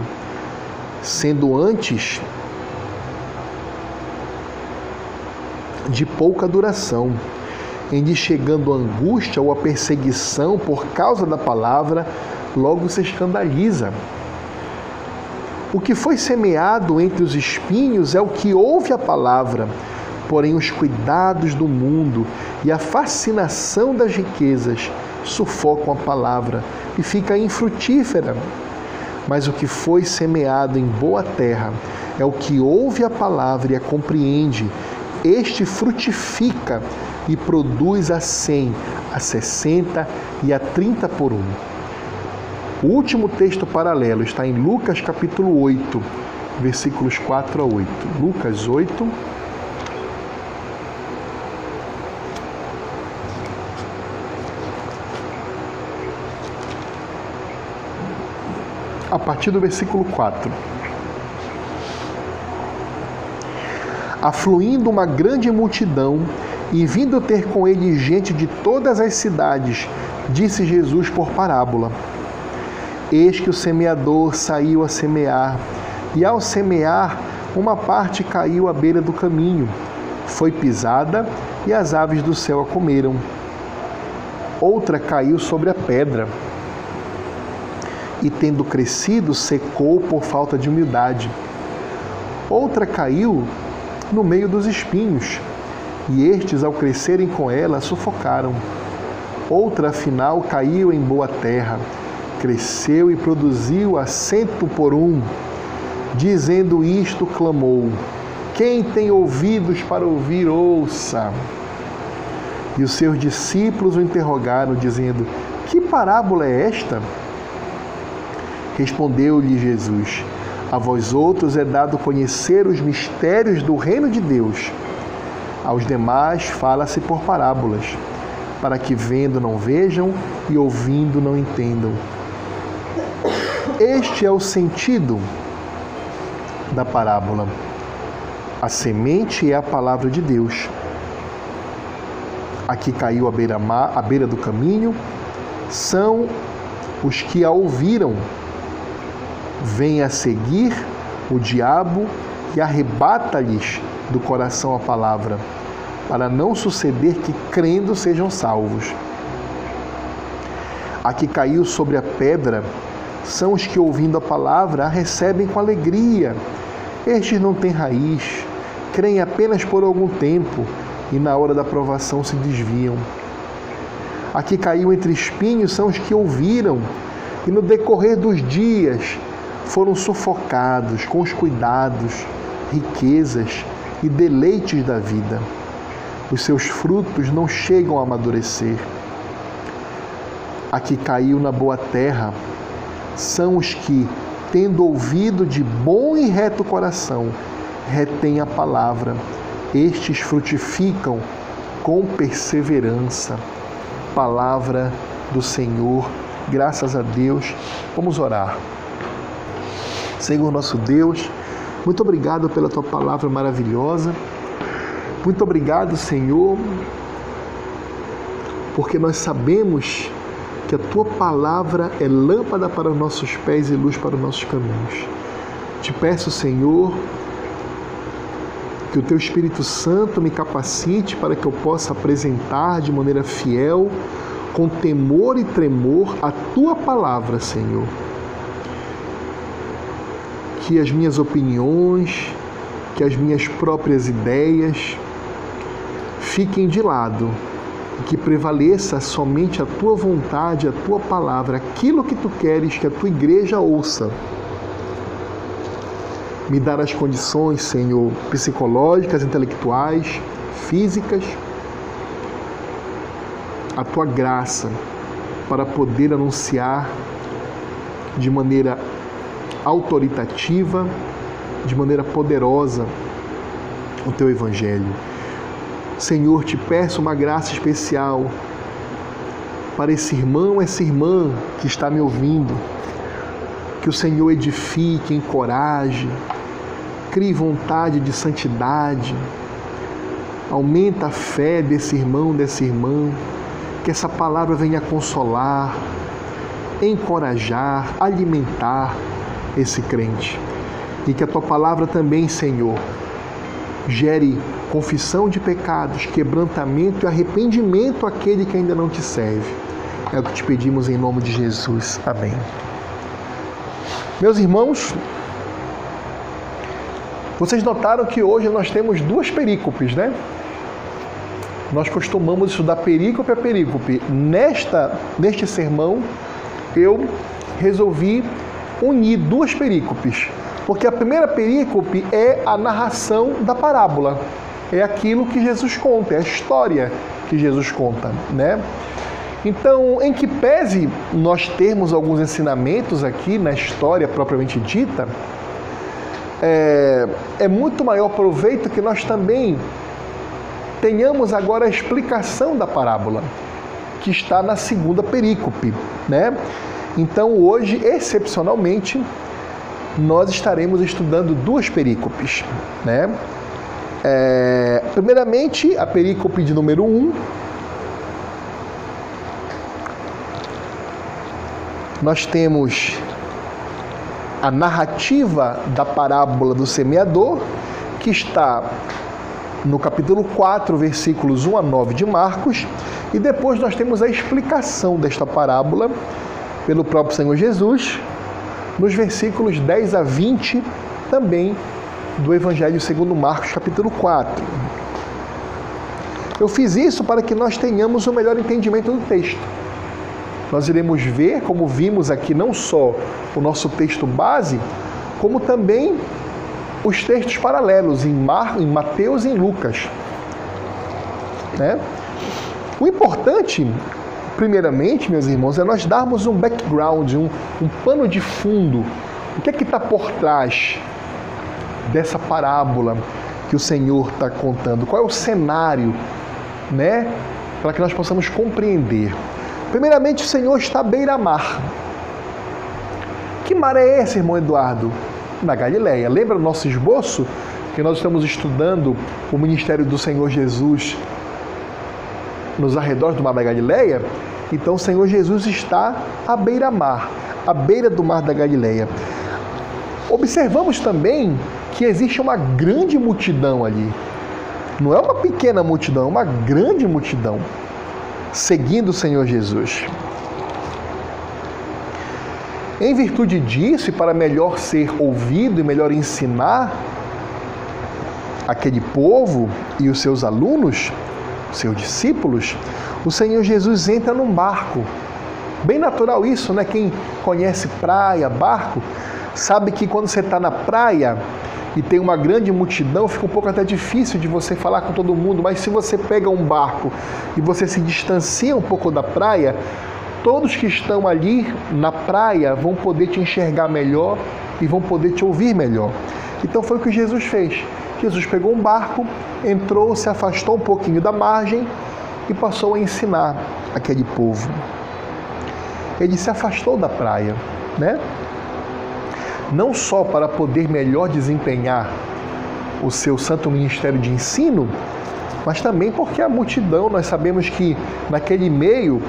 sendo antes de pouca duração, em de chegando a angústia ou a perseguição por causa da palavra, logo se escandaliza. O que foi semeado entre os espinhos é o que ouve a palavra Porém, os cuidados do mundo e a fascinação das riquezas sufocam a palavra e fica infrutífera. Mas o que foi semeado em boa terra é o que ouve a palavra e a compreende. Este frutifica e produz a cem, a sessenta e a trinta por um. O último texto paralelo está em Lucas capítulo 8, versículos 4 a 8. Lucas 8, a partir do versículo 4. Afluindo uma grande multidão e vindo ter com ele gente de todas as cidades, disse Jesus por parábola: Eis que o semeador saiu a semear, e ao semear, uma parte caiu à beira do caminho, foi pisada e as aves do céu a comeram. Outra caiu sobre a pedra e, tendo crescido, secou por falta de humildade. Outra caiu no meio dos espinhos, e estes, ao crescerem com ela, sufocaram. Outra, afinal, caiu em boa terra, cresceu e produziu a cento por um. Dizendo isto, clamou: Quem tem ouvidos para ouvir, ouça. E os seus discípulos o interrogaram, dizendo: Que parábola é esta? Respondeu-lhe Jesus: A vós outros é dado conhecer os mistérios do reino de Deus. Aos demais fala-se por parábolas, para que vendo não vejam e ouvindo não entendam. Este é o sentido da parábola. A semente é a palavra de Deus. Aqui caiu beira, à beira do caminho, são os que a ouviram vem a seguir o diabo e arrebata-lhes do coração a palavra, para não suceder que crendo sejam salvos. A que caiu sobre a pedra são os que, ouvindo a palavra, a recebem com alegria. Estes não têm raiz, creem apenas por algum tempo e na hora da provação se desviam. A que caiu entre espinhos são os que ouviram e no decorrer dos dias foram sufocados com os cuidados, riquezas e deleites da vida. Os seus frutos não chegam a amadurecer. A que caiu na boa terra são os que, tendo ouvido de bom e reto coração, retêm a palavra. Estes frutificam com perseverança. Palavra do Senhor, graças a Deus. Vamos orar. Senhor nosso Deus, muito obrigado pela tua palavra maravilhosa. Muito obrigado, Senhor, porque nós sabemos que a tua palavra é lâmpada para os nossos pés e luz para os nossos caminhos. Te peço, Senhor, que o teu Espírito Santo me capacite para que eu possa apresentar de maneira fiel, com temor e tremor, a tua palavra, Senhor que as minhas opiniões, que as minhas próprias ideias fiquem de lado e que prevaleça somente a tua vontade, a tua palavra, aquilo que tu queres que a tua igreja ouça. Me dar as condições, Senhor, psicológicas, intelectuais, físicas, a tua graça para poder anunciar de maneira autoritativa, de maneira poderosa o teu evangelho. Senhor, te peço uma graça especial para esse irmão, essa irmã que está me ouvindo. Que o Senhor edifique, encoraje, crie vontade de santidade, aumenta a fé desse irmão, dessa irmã, que essa palavra venha consolar, encorajar, alimentar, esse crente. E que a tua palavra também, Senhor, gere confissão de pecados, quebrantamento e arrependimento àquele que ainda não te serve. É o que te pedimos em nome de Jesus. Amém. Meus irmãos, vocês notaram que hoje nós temos duas perícopes, né? Nós costumamos estudar perícope a perícope. Nesta, neste sermão, eu resolvi unir duas perícopes, porque a primeira perícope é a narração da parábola, é aquilo que Jesus conta, é a história que Jesus conta, né? Então, em que pese nós termos alguns ensinamentos aqui na história propriamente dita, é, é muito maior proveito que nós também tenhamos agora a explicação da parábola, que está na segunda perícope, né? Então, hoje, excepcionalmente, nós estaremos estudando duas perícopes. Né? É, primeiramente, a perícope de número 1. Um, nós temos a narrativa da parábola do semeador, que está no capítulo 4, versículos 1 a 9 de Marcos, e depois nós temos a explicação desta parábola pelo próprio Senhor Jesus, nos versículos 10 a 20, também do Evangelho segundo Marcos, capítulo 4. Eu fiz isso para que nós tenhamos o um melhor entendimento do texto. Nós iremos ver, como vimos aqui, não só o nosso texto base, como também os textos paralelos em, Mar, em Mateus e em Lucas. Né? O importante primeiramente, meus irmãos, é nós darmos um background, um, um pano de fundo. O que é que está por trás dessa parábola que o Senhor está contando? Qual é o cenário, né? Para que nós possamos compreender. Primeiramente, o Senhor está à beira-mar. Que mar é esse, irmão Eduardo? Na Galileia. Lembra do nosso esboço? Que nós estamos estudando o ministério do Senhor Jesus nos arredores do Mar da Galileia, então o Senhor Jesus está à beira-mar, à beira do Mar da Galileia. Observamos também que existe uma grande multidão ali. Não é uma pequena multidão, é uma grande multidão seguindo o Senhor Jesus. Em virtude disso, e para melhor ser ouvido e melhor ensinar aquele povo e os seus alunos, seus discípulos, o Senhor Jesus entra num barco. Bem natural isso, né? Quem conhece praia, barco, sabe que quando você está na praia e tem uma grande multidão, fica um pouco até difícil de você falar com todo mundo, mas se você pega um barco e você se distancia um pouco da praia, todos que estão ali na praia vão poder te enxergar melhor e vão poder te ouvir melhor. Então foi o que Jesus fez. Jesus pegou um barco, entrou, se afastou um pouquinho da margem e passou a ensinar aquele povo. Ele se afastou da praia, né? Não só para poder melhor desempenhar o seu santo ministério de ensino, mas também porque a multidão, nós sabemos que naquele meio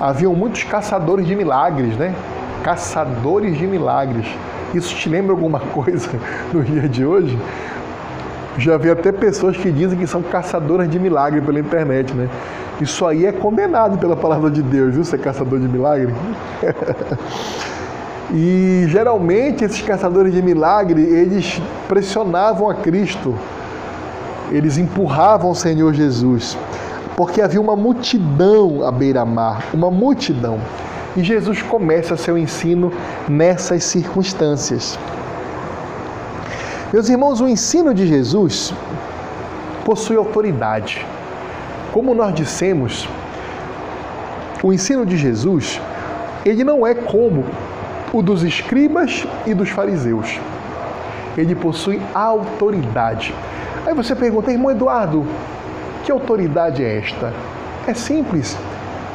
haviam muitos caçadores de milagres, né? Caçadores de milagres. Isso te lembra alguma coisa no dia de hoje? Já vi até pessoas que dizem que são caçadoras de milagre pela internet, né? Isso aí é condenado pela palavra de Deus, viu? Ser caçador de milagre. e geralmente esses caçadores de milagre, eles pressionavam a Cristo. Eles empurravam o Senhor Jesus. Porque havia uma multidão à beira-mar, uma multidão. E Jesus começa seu ensino nessas circunstâncias. Meus irmãos, o ensino de Jesus possui autoridade. Como nós dissemos, o ensino de Jesus, ele não é como o dos escribas e dos fariseus. Ele possui autoridade. Aí você pergunta, irmão Eduardo, que autoridade é esta? É simples.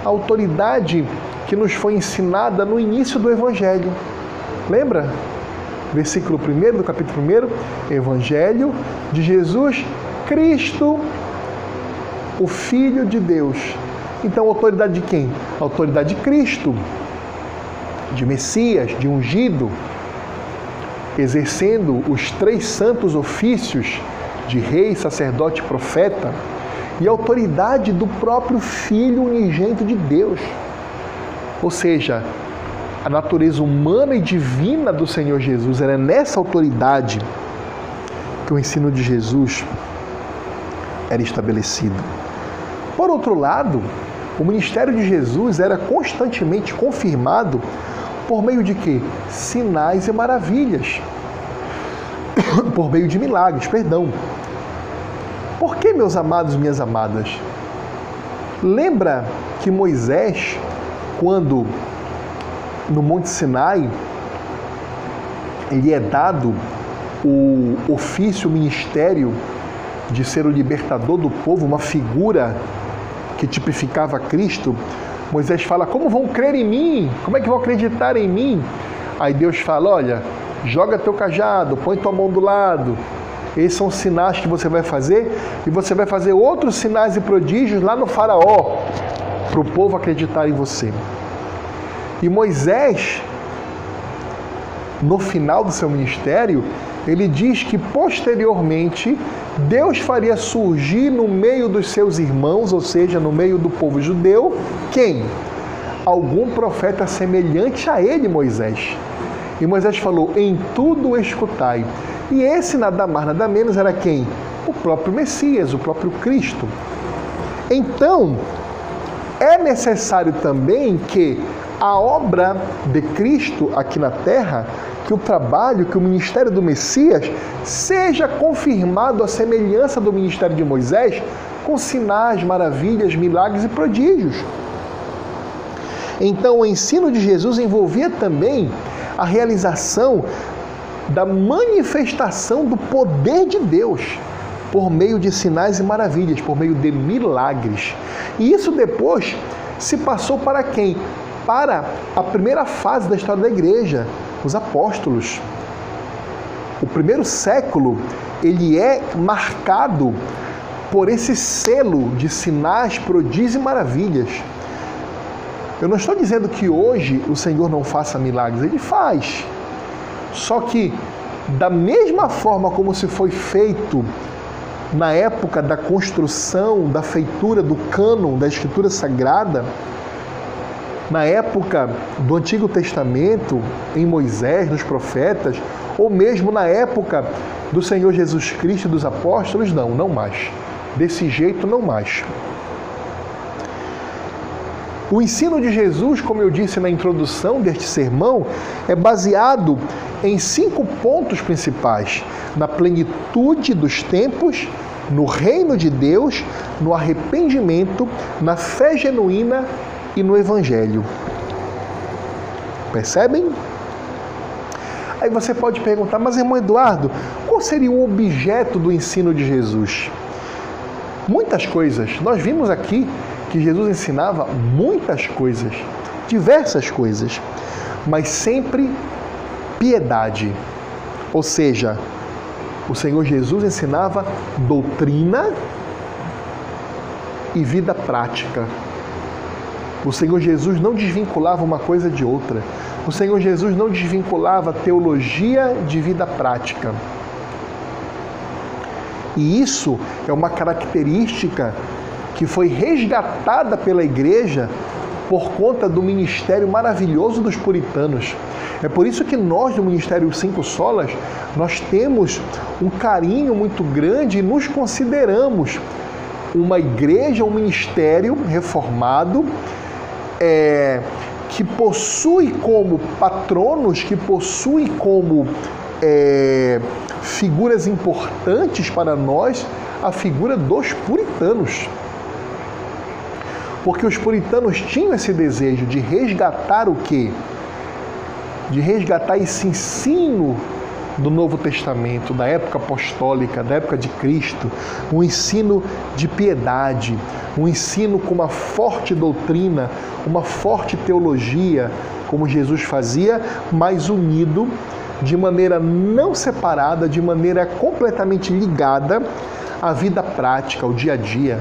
A autoridade que nos foi ensinada no início do Evangelho. Lembra? versículo 1 do capítulo 1, Evangelho de Jesus Cristo, o Filho de Deus. Então, autoridade de quem? autoridade de Cristo, de Messias, de ungido, exercendo os três santos ofícios de rei, sacerdote e profeta, e autoridade do próprio Filho unigênito de Deus. Ou seja, a natureza humana e divina do Senhor Jesus. Era nessa autoridade que o ensino de Jesus era estabelecido. Por outro lado, o ministério de Jesus era constantemente confirmado por meio de quê? Sinais e maravilhas. Por meio de milagres, perdão. Por que, meus amados minhas amadas? Lembra que Moisés, quando no Monte Sinai, lhe é dado o ofício, o ministério de ser o libertador do povo, uma figura que tipificava Cristo. Moisés fala: Como vão crer em mim? Como é que vão acreditar em mim? Aí Deus fala: Olha, joga teu cajado, põe tua mão do lado. Esses são sinais que você vai fazer, e você vai fazer outros sinais e prodígios lá no Faraó, para o povo acreditar em você. E Moisés, no final do seu ministério, ele diz que posteriormente Deus faria surgir no meio dos seus irmãos, ou seja, no meio do povo judeu, quem? Algum profeta semelhante a ele, Moisés. E Moisés falou: Em tudo escutai. E esse nada mais, nada menos era quem? O próprio Messias, o próprio Cristo. Então, é necessário também que a obra de Cristo aqui na terra, que o trabalho, que o ministério do Messias seja confirmado à semelhança do ministério de Moisés, com sinais, maravilhas, milagres e prodígios. Então, o ensino de Jesus envolvia também a realização da manifestação do poder de Deus por meio de sinais e maravilhas, por meio de milagres. E isso depois se passou para quem? Para a primeira fase da história da igreja, os apóstolos. O primeiro século, ele é marcado por esse selo de sinais, prodígios e maravilhas. Eu não estou dizendo que hoje o Senhor não faça milagres, ele faz. Só que da mesma forma como se foi feito na época da construção, da feitura do cânon da Escritura Sagrada, na época do Antigo Testamento, em Moisés, nos profetas, ou mesmo na época do Senhor Jesus Cristo e dos apóstolos, não, não mais. Desse jeito, não mais. O ensino de Jesus, como eu disse na introdução deste sermão, é baseado em cinco pontos principais: na plenitude dos tempos, no reino de Deus, no arrependimento, na fé genuína e no evangelho. Percebem? Aí você pode perguntar, mas irmão Eduardo, qual seria o objeto do ensino de Jesus? Muitas coisas. Nós vimos aqui que Jesus ensinava muitas coisas, diversas coisas, mas sempre piedade. Ou seja, o Senhor Jesus ensinava doutrina e vida prática. O Senhor Jesus não desvinculava uma coisa de outra. O Senhor Jesus não desvinculava teologia de vida prática. E isso é uma característica que foi resgatada pela igreja por conta do ministério maravilhoso dos puritanos. É por isso que nós do Ministério Cinco Solas, nós temos um carinho muito grande e nos consideramos uma igreja, um ministério reformado, é, que possui como patronos, que possui como é, figuras importantes para nós a figura dos puritanos. Porque os puritanos tinham esse desejo de resgatar o que? De resgatar esse ensino do Novo Testamento, da época apostólica, da época de Cristo, um ensino de piedade, um ensino com uma forte doutrina, uma forte teologia, como Jesus fazia, mas unido de maneira não separada, de maneira completamente ligada à vida prática, ao dia a dia.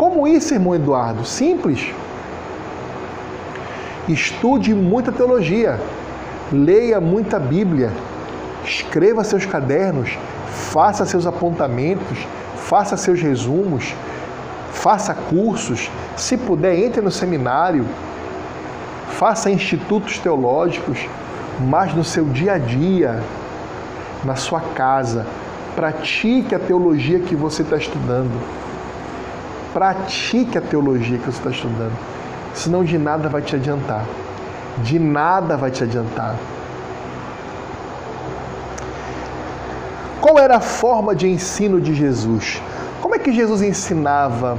Como isso, irmão Eduardo? Simples. Estude muita teologia, leia muita Bíblia, escreva seus cadernos, faça seus apontamentos, faça seus resumos, faça cursos, se puder, entre no seminário, faça institutos teológicos, mas no seu dia a dia, na sua casa, pratique a teologia que você está estudando pratique a teologia que você está estudando. Senão de nada vai te adiantar. De nada vai te adiantar. Qual era a forma de ensino de Jesus? Como é que Jesus ensinava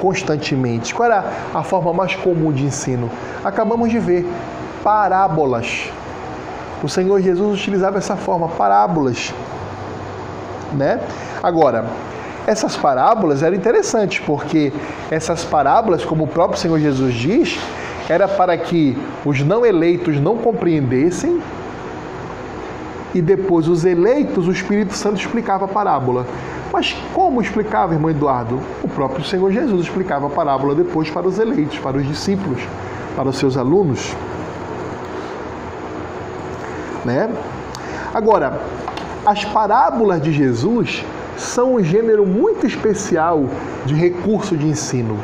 constantemente? Qual era a forma mais comum de ensino? Acabamos de ver parábolas. O Senhor Jesus utilizava essa forma, parábolas, né? Agora, essas parábolas eram interessantes, porque essas parábolas, como o próprio Senhor Jesus diz, era para que os não eleitos não compreendessem e depois os eleitos, o Espírito Santo explicava a parábola. Mas como explicava, irmão Eduardo? O próprio Senhor Jesus explicava a parábola depois para os eleitos, para os discípulos, para os seus alunos. Né? Agora, as parábolas de Jesus são um gênero muito especial de recurso de ensino.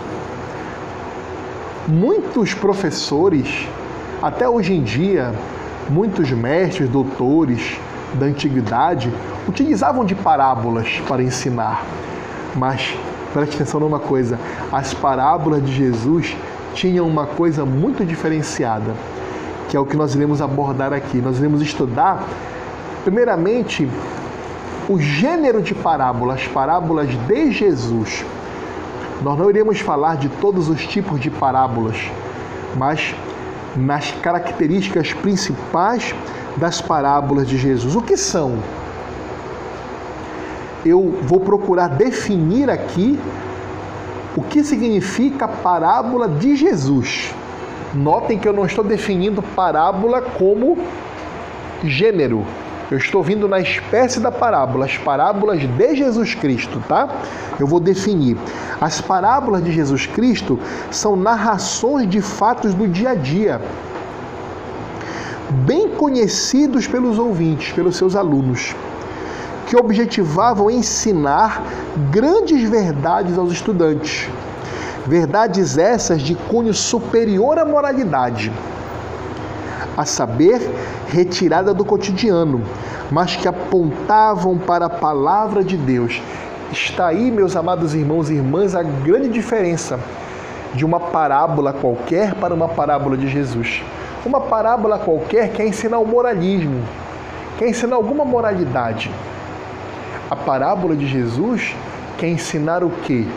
Muitos professores, até hoje em dia, muitos mestres, doutores da antiguidade, utilizavam de parábolas para ensinar. Mas preste atenção numa coisa: as parábolas de Jesus tinham uma coisa muito diferenciada, que é o que nós iremos abordar aqui. Nós iremos estudar, primeiramente, o gênero de parábolas, parábolas de Jesus. Nós não iremos falar de todos os tipos de parábolas, mas nas características principais das parábolas de Jesus. O que são? Eu vou procurar definir aqui o que significa parábola de Jesus. Notem que eu não estou definindo parábola como gênero. Eu estou vindo na espécie da parábola, as parábolas de Jesus Cristo, tá? Eu vou definir. As parábolas de Jesus Cristo são narrações de fatos do dia a dia, bem conhecidos pelos ouvintes, pelos seus alunos, que objetivavam ensinar grandes verdades aos estudantes. Verdades essas de cunho superior à moralidade, a saber, retirada do cotidiano, mas que apontavam para a palavra de Deus. Está aí, meus amados irmãos e irmãs, a grande diferença de uma parábola qualquer para uma parábola de Jesus. Uma parábola qualquer quer ensinar o moralismo, quer ensinar alguma moralidade. A parábola de Jesus quer ensinar o que?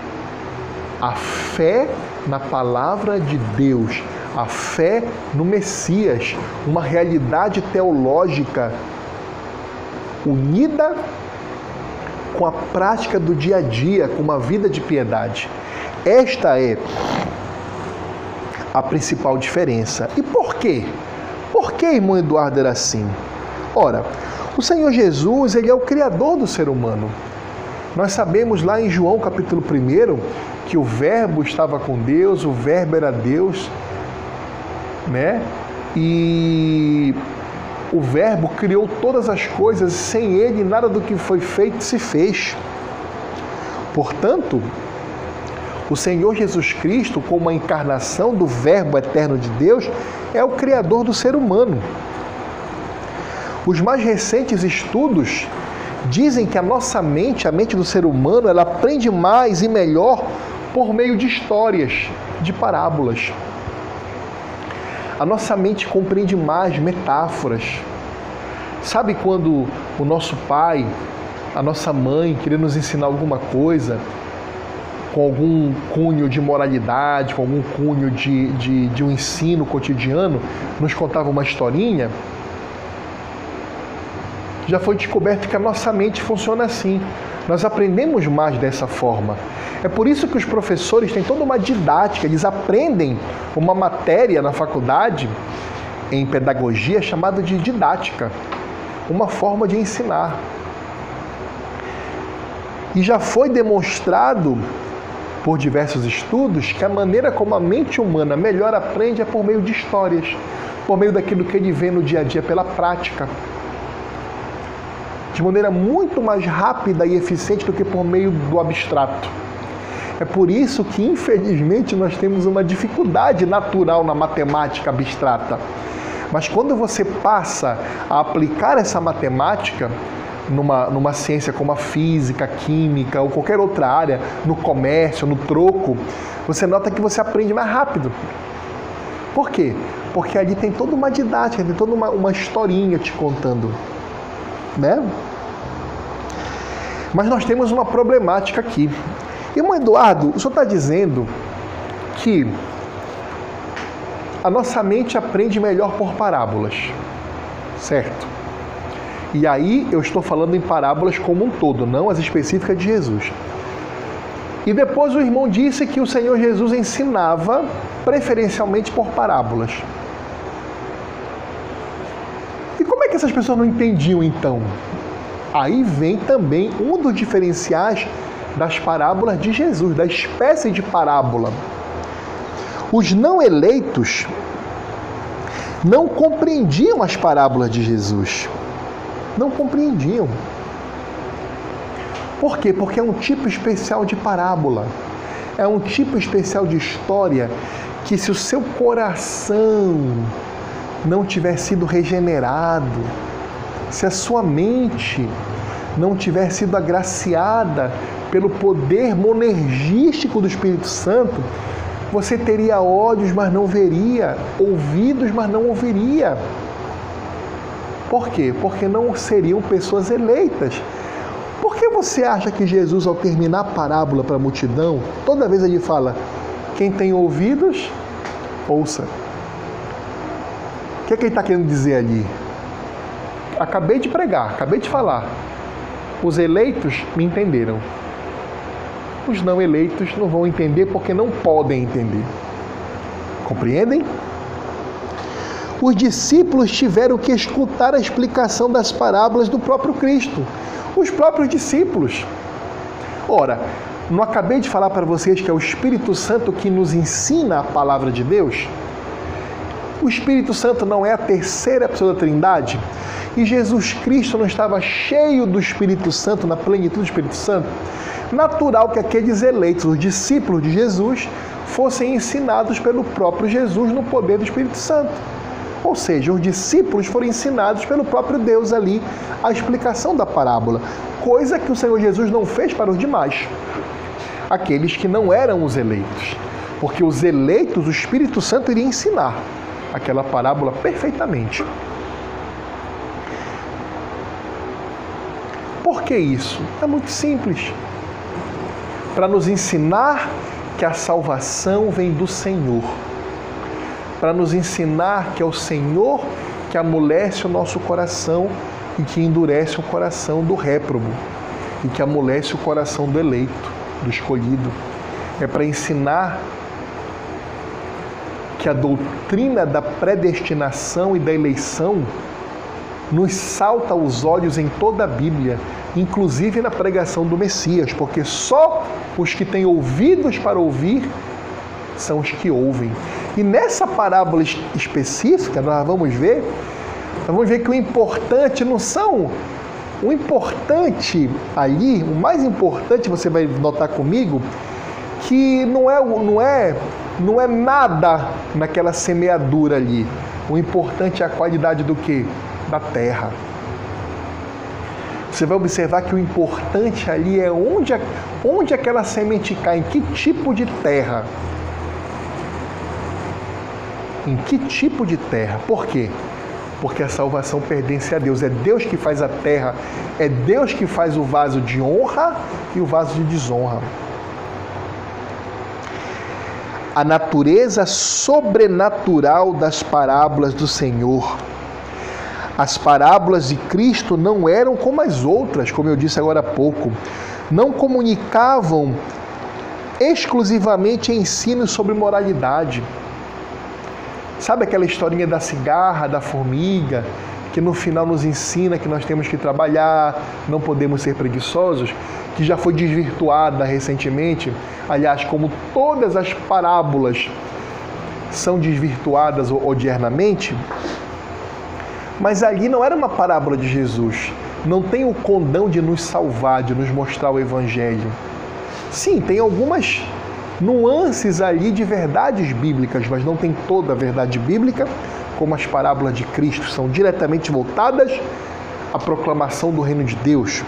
A fé na palavra de Deus, a fé no Messias, uma realidade teológica unida com a prática do dia a dia, com uma vida de piedade. Esta é a principal diferença. E por quê? Por que, irmão Eduardo, era assim? Ora, o Senhor Jesus, ele é o criador do ser humano. Nós sabemos lá em João capítulo 1 que o verbo estava com Deus, o verbo era Deus, né? E o Verbo criou todas as coisas, sem ele nada do que foi feito se fez. Portanto, o Senhor Jesus Cristo, como a encarnação do Verbo eterno de Deus, é o Criador do ser humano. Os mais recentes estudos dizem que a nossa mente, a mente do ser humano, ela aprende mais e melhor por meio de histórias, de parábolas. A nossa mente compreende mais metáforas. Sabe quando o nosso pai, a nossa mãe, queria nos ensinar alguma coisa, com algum cunho de moralidade, com algum cunho de, de, de um ensino cotidiano, nos contava uma historinha? Já foi descoberto que a nossa mente funciona assim. Nós aprendemos mais dessa forma. É por isso que os professores têm toda uma didática, eles aprendem uma matéria na faculdade em pedagogia chamada de didática, uma forma de ensinar. E já foi demonstrado por diversos estudos que a maneira como a mente humana melhor aprende é por meio de histórias, por meio daquilo que ele vê no dia a dia pela prática. De maneira muito mais rápida e eficiente do que por meio do abstrato. É por isso que, infelizmente, nós temos uma dificuldade natural na matemática abstrata. Mas quando você passa a aplicar essa matemática numa, numa ciência como a física, a química ou qualquer outra área, no comércio, no troco, você nota que você aprende mais rápido. Por quê? Porque ali tem toda uma didática, tem toda uma, uma historinha te contando. Né? Mas nós temos uma problemática aqui. Irmão Eduardo, o senhor está dizendo que a nossa mente aprende melhor por parábolas, certo? E aí eu estou falando em parábolas como um todo, não as específicas de Jesus. E depois o irmão disse que o Senhor Jesus ensinava preferencialmente por parábolas. E como é que essas pessoas não entendiam então? Aí vem também um dos diferenciais das parábolas de Jesus, da espécie de parábola. Os não eleitos não compreendiam as parábolas de Jesus. Não compreendiam. Por quê? Porque é um tipo especial de parábola. É um tipo especial de história que, se o seu coração não tiver sido regenerado, se a sua mente não tiver sido agraciada pelo poder monergístico do Espírito Santo, você teria olhos, mas não veria, ouvidos, mas não ouviria. Por quê? Porque não seriam pessoas eleitas. Por que você acha que Jesus, ao terminar a parábola para a multidão, toda vez ele fala: quem tem ouvidos, ouça. que, é que ele está querendo dizer ali? Acabei de pregar, acabei de falar. Os eleitos me entenderam. Os não eleitos não vão entender porque não podem entender. Compreendem? Os discípulos tiveram que escutar a explicação das parábolas do próprio Cristo. Os próprios discípulos. Ora, não acabei de falar para vocês que é o Espírito Santo que nos ensina a palavra de Deus? O Espírito Santo não é a terceira pessoa da Trindade? E Jesus Cristo não estava cheio do Espírito Santo, na plenitude do Espírito Santo? Natural que aqueles eleitos, os discípulos de Jesus, fossem ensinados pelo próprio Jesus no poder do Espírito Santo. Ou seja, os discípulos foram ensinados pelo próprio Deus ali a explicação da parábola, coisa que o Senhor Jesus não fez para os demais aqueles que não eram os eleitos. Porque os eleitos, o Espírito Santo iria ensinar aquela parábola perfeitamente. Por que isso? É muito simples. Para nos ensinar que a salvação vem do Senhor. Para nos ensinar que é o Senhor que amolece o nosso coração e que endurece o coração do réprobo e que amolece o coração do eleito do escolhido. É para ensinar que a doutrina da predestinação e da eleição nos salta aos olhos em toda a Bíblia, inclusive na pregação do Messias, porque só os que têm ouvidos para ouvir são os que ouvem. E nessa parábola específica, nós vamos ver, nós vamos ver que o importante não são o importante ali, o mais importante, você vai notar comigo, que não é, não é, não é nada naquela semeadura ali. O importante é a qualidade do que? Da terra. Você vai observar que o importante ali é onde, onde aquela semente cai, em que tipo de terra. Em que tipo de terra? Por quê? porque a salvação pertence a Deus. É Deus que faz a terra, é Deus que faz o vaso de honra e o vaso de desonra. A natureza sobrenatural das parábolas do Senhor. As parábolas de Cristo não eram como as outras, como eu disse agora há pouco. Não comunicavam exclusivamente ensino sobre moralidade Sabe aquela historinha da cigarra, da formiga, que no final nos ensina que nós temos que trabalhar, não podemos ser preguiçosos, que já foi desvirtuada recentemente? Aliás, como todas as parábolas são desvirtuadas odiernamente, mas ali não era uma parábola de Jesus. Não tem o condão de nos salvar, de nos mostrar o Evangelho. Sim, tem algumas nuances ali de verdades bíblicas, mas não tem toda a verdade bíblica, como as parábolas de Cristo são diretamente voltadas à proclamação do reino de Deus.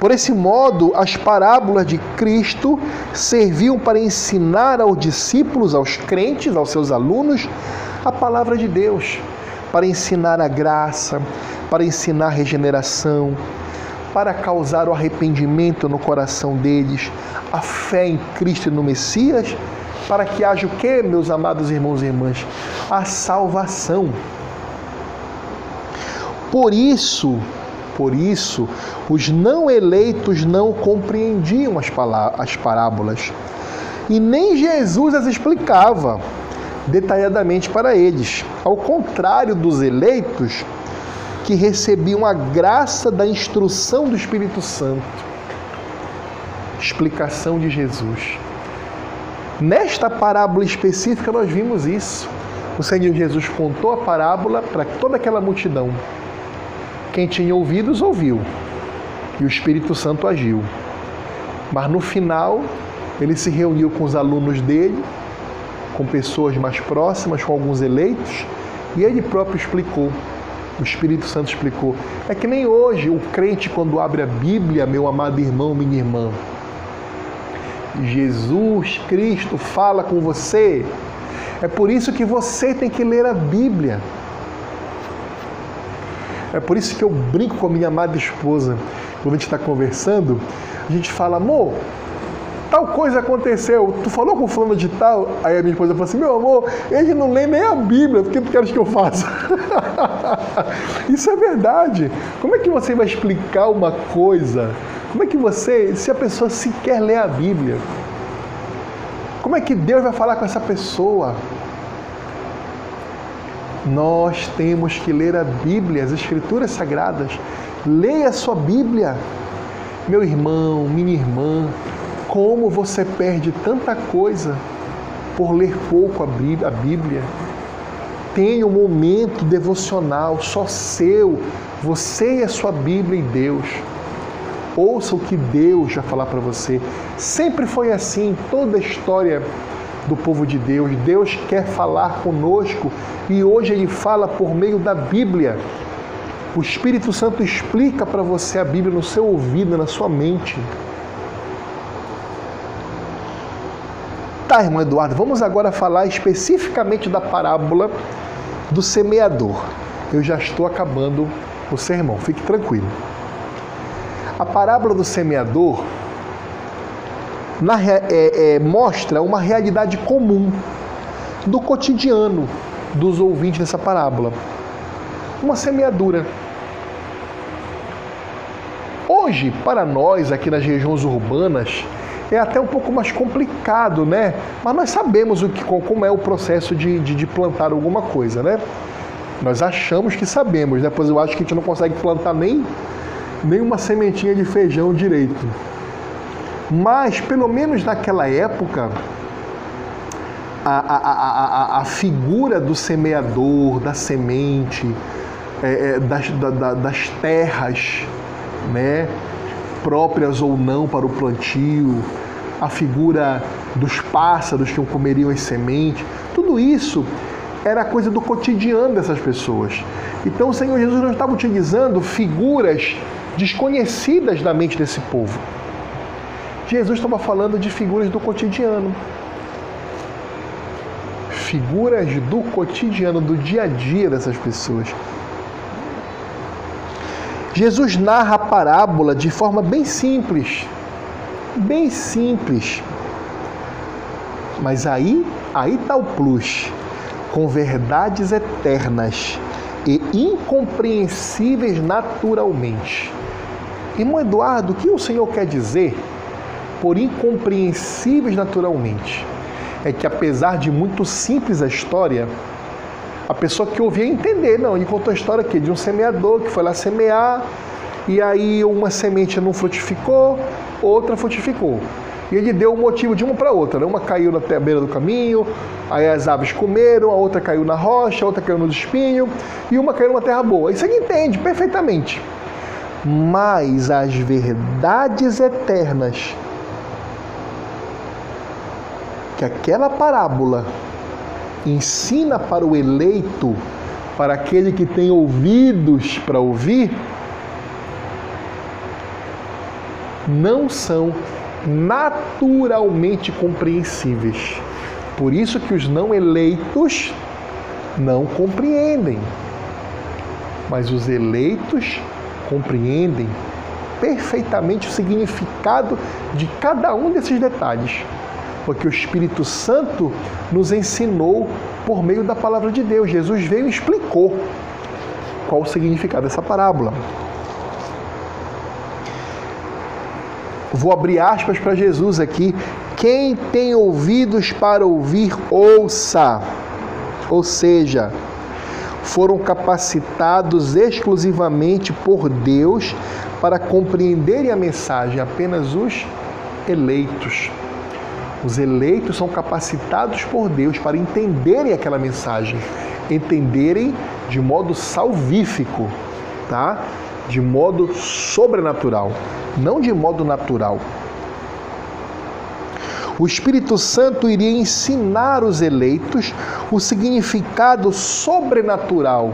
Por esse modo, as parábolas de Cristo serviam para ensinar aos discípulos, aos crentes, aos seus alunos, a palavra de Deus, para ensinar a graça, para ensinar a regeneração, para causar o arrependimento no coração deles, a fé em Cristo e no Messias, para que haja o que, meus amados irmãos e irmãs? A salvação. Por isso, por isso, os não eleitos não compreendiam as, as parábolas e nem Jesus as explicava detalhadamente para eles. Ao contrário dos eleitos, que recebiam a graça da instrução do Espírito Santo. Explicação de Jesus. Nesta parábola específica, nós vimos isso. O Senhor Jesus contou a parábola para toda aquela multidão. Quem tinha ouvidos, ouviu. E o Espírito Santo agiu. Mas no final, ele se reuniu com os alunos dele, com pessoas mais próximas, com alguns eleitos, e ele próprio explicou o Espírito Santo explicou. É que nem hoje o crente, quando abre a Bíblia, meu amado irmão, minha irmã, Jesus Cristo fala com você. É por isso que você tem que ler a Bíblia. É por isso que eu brinco com a minha amada esposa. Quando a gente está conversando, a gente fala, amor, tal coisa aconteceu, tu falou com o fulano de tal? Aí a minha esposa falou assim, meu amor, ele não lê nem a Bíblia, o que tu queres que eu faça? Isso é verdade. Como é que você vai explicar uma coisa? Como é que você, se a pessoa sequer lê a Bíblia? Como é que Deus vai falar com essa pessoa? Nós temos que ler a Bíblia, as Escrituras Sagradas. Leia a sua Bíblia. Meu irmão, minha irmã, como você perde tanta coisa por ler pouco a Bíblia? Tenha um momento devocional só seu, você e a sua Bíblia e Deus. Ouça o que Deus vai falar para você. Sempre foi assim, toda a história do povo de Deus. Deus quer falar conosco e hoje Ele fala por meio da Bíblia. O Espírito Santo explica para você a Bíblia no seu ouvido, na sua mente. Tá, irmão Eduardo, vamos agora falar especificamente da parábola do semeador. Eu já estou acabando o sermão, fique tranquilo. A parábola do semeador na, é, é, mostra uma realidade comum do cotidiano dos ouvintes dessa parábola. Uma semeadura. Hoje, para nós aqui nas regiões urbanas, é até um pouco mais complicado, né? Mas nós sabemos o que, como é o processo de, de, de plantar alguma coisa, né? Nós achamos que sabemos, né? Pois eu acho que a gente não consegue plantar nem nem uma sementinha de feijão direito. Mas, pelo menos naquela época, a, a, a, a, figura do semeador, da semente, é, é, das, da, das terras, né, próprias ou não para o plantio, a figura dos pássaros que comeriam as sementes, tudo isso era coisa do cotidiano dessas pessoas. Então o Senhor Jesus não estava utilizando figuras desconhecidas da mente desse povo. Jesus estava falando de figuras do cotidiano. Figuras do cotidiano, do dia a dia dessas pessoas. Jesus narra a parábola de forma bem simples. Bem simples. Mas aí, aí está o plus. Com verdades eternas e incompreensíveis naturalmente. Irmão Eduardo, o que o Senhor quer dizer por incompreensíveis naturalmente? É que apesar de muito simples a história, a pessoa que ouvia entender, não, ele contou a história aqui de um semeador que foi lá semear e aí uma semente não frutificou, outra frutificou. E ele deu o um motivo de uma para outra. Né? Uma caiu na beira do caminho, aí as aves comeram, a outra caiu na rocha, a outra caiu no espinho, e uma caiu numa terra boa. Isso ele entende perfeitamente mas as verdades eternas que aquela parábola ensina para o eleito, para aquele que tem ouvidos para ouvir, não são naturalmente compreensíveis. Por isso que os não eleitos não compreendem. Mas os eleitos compreendem perfeitamente o significado de cada um desses detalhes, porque o Espírito Santo nos ensinou por meio da palavra de Deus. Jesus veio e explicou qual o significado dessa parábola. Vou abrir aspas para Jesus aqui. Quem tem ouvidos para ouvir, ouça. Ou seja, foram capacitados exclusivamente por Deus para compreenderem a mensagem, apenas os eleitos. Os eleitos são capacitados por Deus para entenderem aquela mensagem, entenderem de modo salvífico, tá? De modo sobrenatural, não de modo natural. O Espírito Santo iria ensinar os eleitos o significado sobrenatural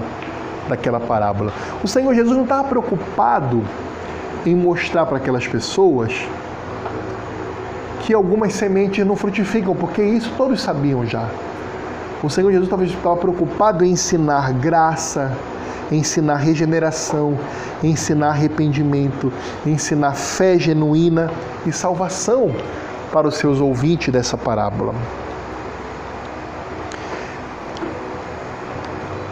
daquela parábola. O Senhor Jesus não estava preocupado em mostrar para aquelas pessoas que algumas sementes não frutificam, porque isso todos sabiam já. O Senhor Jesus estava preocupado em ensinar graça, ensinar regeneração, ensinar arrependimento, ensinar fé genuína e salvação para os seus ouvintes dessa parábola.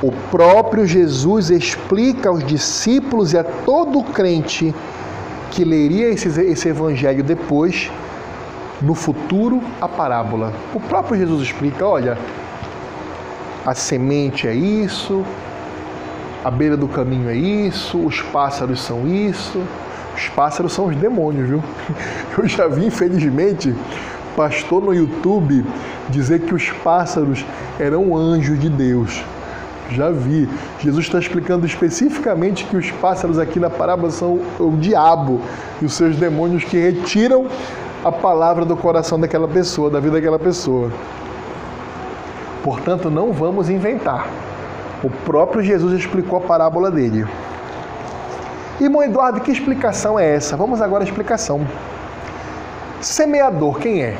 O próprio Jesus explica aos discípulos e a todo crente que leria esse, esse evangelho depois, no futuro, a parábola. O próprio Jesus explica: olha, a semente é isso, a beira do caminho é isso, os pássaros são isso. Os pássaros são os demônios, viu? Eu já vi, infelizmente, pastor no YouTube dizer que os pássaros eram anjos de Deus. Já vi. Jesus está explicando especificamente que os pássaros aqui na parábola são o diabo e os seus demônios que retiram a palavra do coração daquela pessoa, da vida daquela pessoa. Portanto, não vamos inventar. O próprio Jesus explicou a parábola dele. Irmão Eduardo, que explicação é essa? Vamos agora à explicação. Semeador, quem é?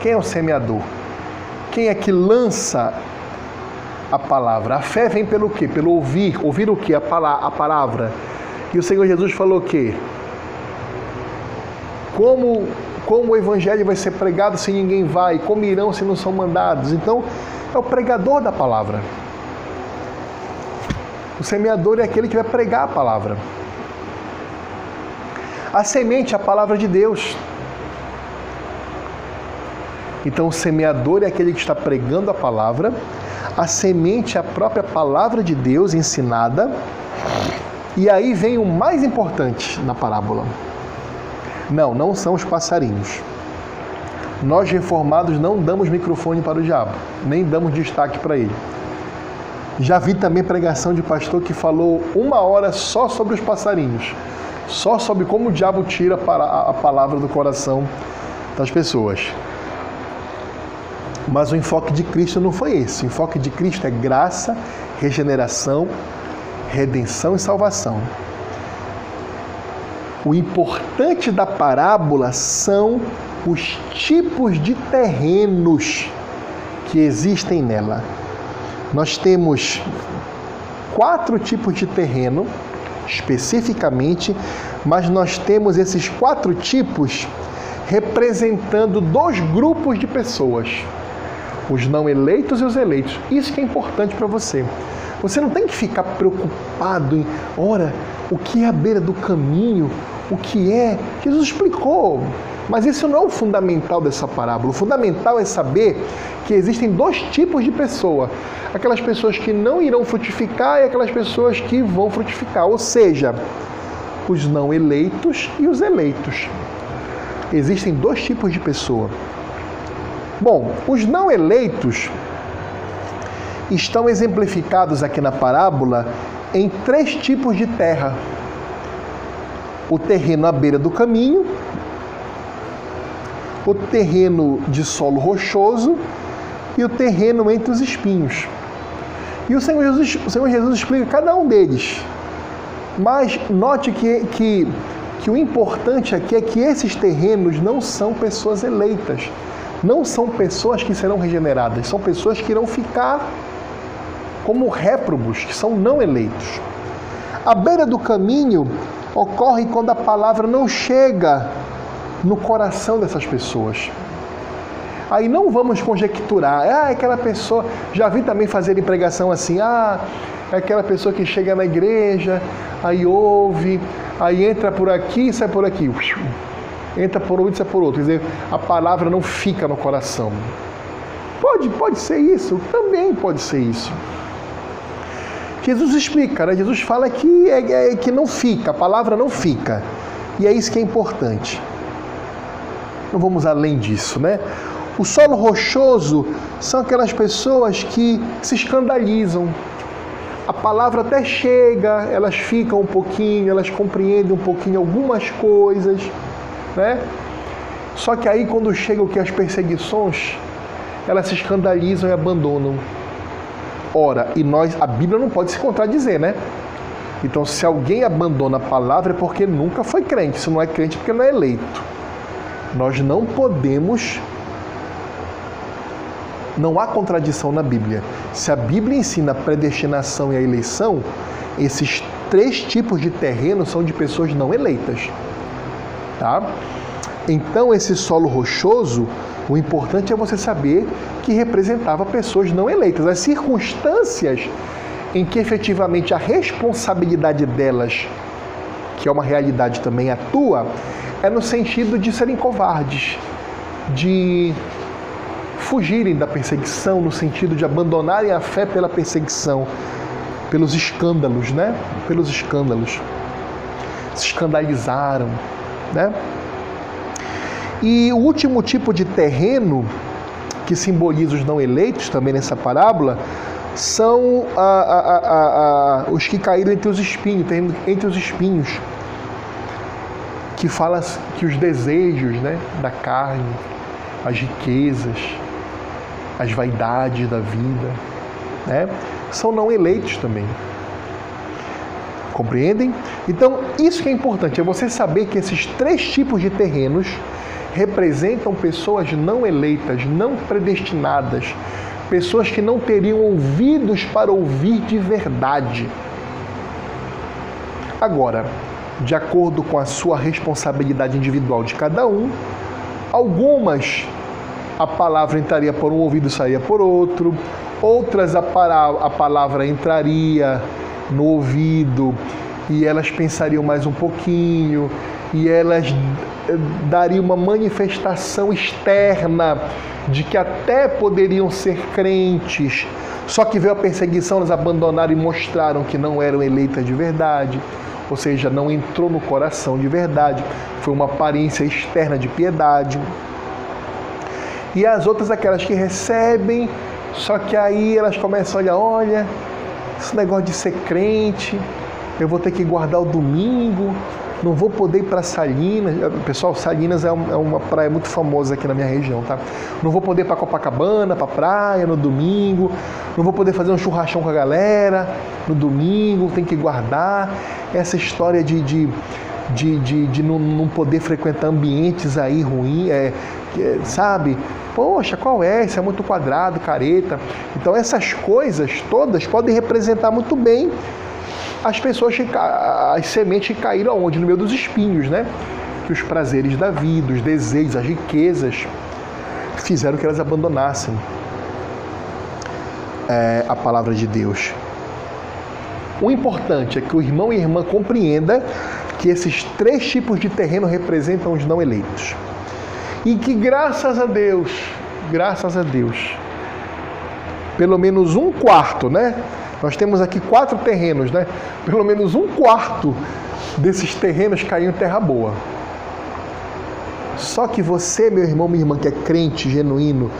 Quem é o semeador? Quem é que lança a palavra? A fé vem pelo quê? Pelo ouvir. Ouvir o quê? A palavra. E o Senhor Jesus falou o quê? Como, como o evangelho vai ser pregado se ninguém vai? Como irão se não são mandados? Então, é o pregador da palavra. O semeador é aquele que vai pregar a palavra. A semente é a palavra de Deus. Então, o semeador é aquele que está pregando a palavra, a semente é a própria palavra de Deus ensinada, e aí vem o mais importante na parábola. Não, não são os passarinhos. Nós reformados não damos microfone para o diabo, nem damos destaque para ele. Já vi também pregação de pastor que falou uma hora só sobre os passarinhos, só sobre como o diabo tira a palavra do coração das pessoas. Mas o enfoque de Cristo não foi esse. O enfoque de Cristo é graça, regeneração, redenção e salvação. O importante da parábola são os tipos de terrenos que existem nela. Nós temos quatro tipos de terreno, especificamente, mas nós temos esses quatro tipos representando dois grupos de pessoas: os não eleitos e os eleitos. Isso que é importante para você. Você não tem que ficar preocupado em, ora, o que é a beira do caminho, o que é. Jesus explicou. Mas isso não é o fundamental dessa parábola. O fundamental é saber que existem dois tipos de pessoa: aquelas pessoas que não irão frutificar e aquelas pessoas que vão frutificar, ou seja, os não eleitos e os eleitos. Existem dois tipos de pessoa. Bom, os não eleitos estão exemplificados aqui na parábola em três tipos de terra: o terreno à beira do caminho, o terreno de solo rochoso e o terreno entre os espinhos. E o Senhor Jesus, o Senhor Jesus explica cada um deles. Mas note que, que, que o importante aqui é que esses terrenos não são pessoas eleitas, não são pessoas que serão regeneradas, são pessoas que irão ficar como réprobos, que são não eleitos. A beira do caminho ocorre quando a palavra não chega no coração dessas pessoas. Aí não vamos conjecturar, ah, aquela pessoa, já vi também fazer pregação assim, ah, é aquela pessoa que chega na igreja, aí ouve, aí entra por aqui e sai por aqui. Entra por um e sai por outro. Quer dizer, a palavra não fica no coração. Pode, pode ser isso, também pode ser isso. Jesus explica, né? Jesus fala que, é, é, que não fica, a palavra não fica. E é isso que é importante. Não vamos além disso, né? O solo rochoso são aquelas pessoas que se escandalizam. A palavra até chega, elas ficam um pouquinho, elas compreendem um pouquinho algumas coisas, né? Só que aí quando chegam que as perseguições, elas se escandalizam e abandonam. Ora, e nós, a Bíblia não pode se contradizer, né? Então, se alguém abandona a palavra é porque nunca foi crente. Se não é crente, é porque não é eleito. Nós não podemos. Não há contradição na Bíblia. Se a Bíblia ensina a predestinação e a eleição, esses três tipos de terreno são de pessoas não eleitas. Tá? Então, esse solo rochoso, o importante é você saber que representava pessoas não eleitas. As circunstâncias em que efetivamente a responsabilidade delas, que é uma realidade também atua, é no sentido de serem covardes, de fugirem da perseguição, no sentido de abandonarem a fé pela perseguição, pelos escândalos, né? Pelos escândalos. Se escandalizaram, né? E o último tipo de terreno que simboliza os não eleitos também nessa parábola são a, a, a, os que caíram entre os espinhos, entre os espinhos, que fala que os desejos né, da carne, as riquezas, as vaidades da vida, né, são não eleitos também. Compreendem? Então, isso que é importante, é você saber que esses três tipos de terrenos representam pessoas não eleitas, não predestinadas, pessoas que não teriam ouvidos para ouvir de verdade. Agora, de acordo com a sua responsabilidade individual de cada um, algumas a palavra entraria por um ouvido e sairia por outro, outras a, a palavra entraria no ouvido e elas pensariam mais um pouquinho e elas eh, dariam uma manifestação externa de que até poderiam ser crentes, só que veio a perseguição, elas abandonaram e mostraram que não eram eleitas de verdade, ou seja, não entrou no coração de verdade, foi uma aparência externa de piedade. E as outras, aquelas que recebem, só que aí elas começam a olhar: olha, esse negócio de ser crente, eu vou ter que guardar o domingo, não vou poder ir para Salinas. Pessoal, Salinas é, é, uma praia muito famosa aqui na minha região, tá? Não vou poder ir para Copacabana, para praia no domingo. Não vou poder fazer um churrascão com a galera no domingo. Tem que guardar essa história de, de, de, de, de não, não, poder frequentar ambientes aí ruins, é, é, sabe? Poxa, qual é? Isso é muito quadrado, careta. Então essas coisas todas podem representar muito bem as pessoas, as sementes caíram aonde? No meio dos espinhos, né? Que os prazeres da vida, os desejos, as riquezas fizeram que elas abandonassem é, a palavra de Deus. O importante é que o irmão e a irmã compreenda que esses três tipos de terreno representam os não eleitos. E que graças a Deus, graças a Deus, pelo menos um quarto, né? Nós temos aqui quatro terrenos, né? Pelo menos um quarto desses terrenos caiu em terra boa. Só que você, meu irmão, minha irmã, que é crente genuíno,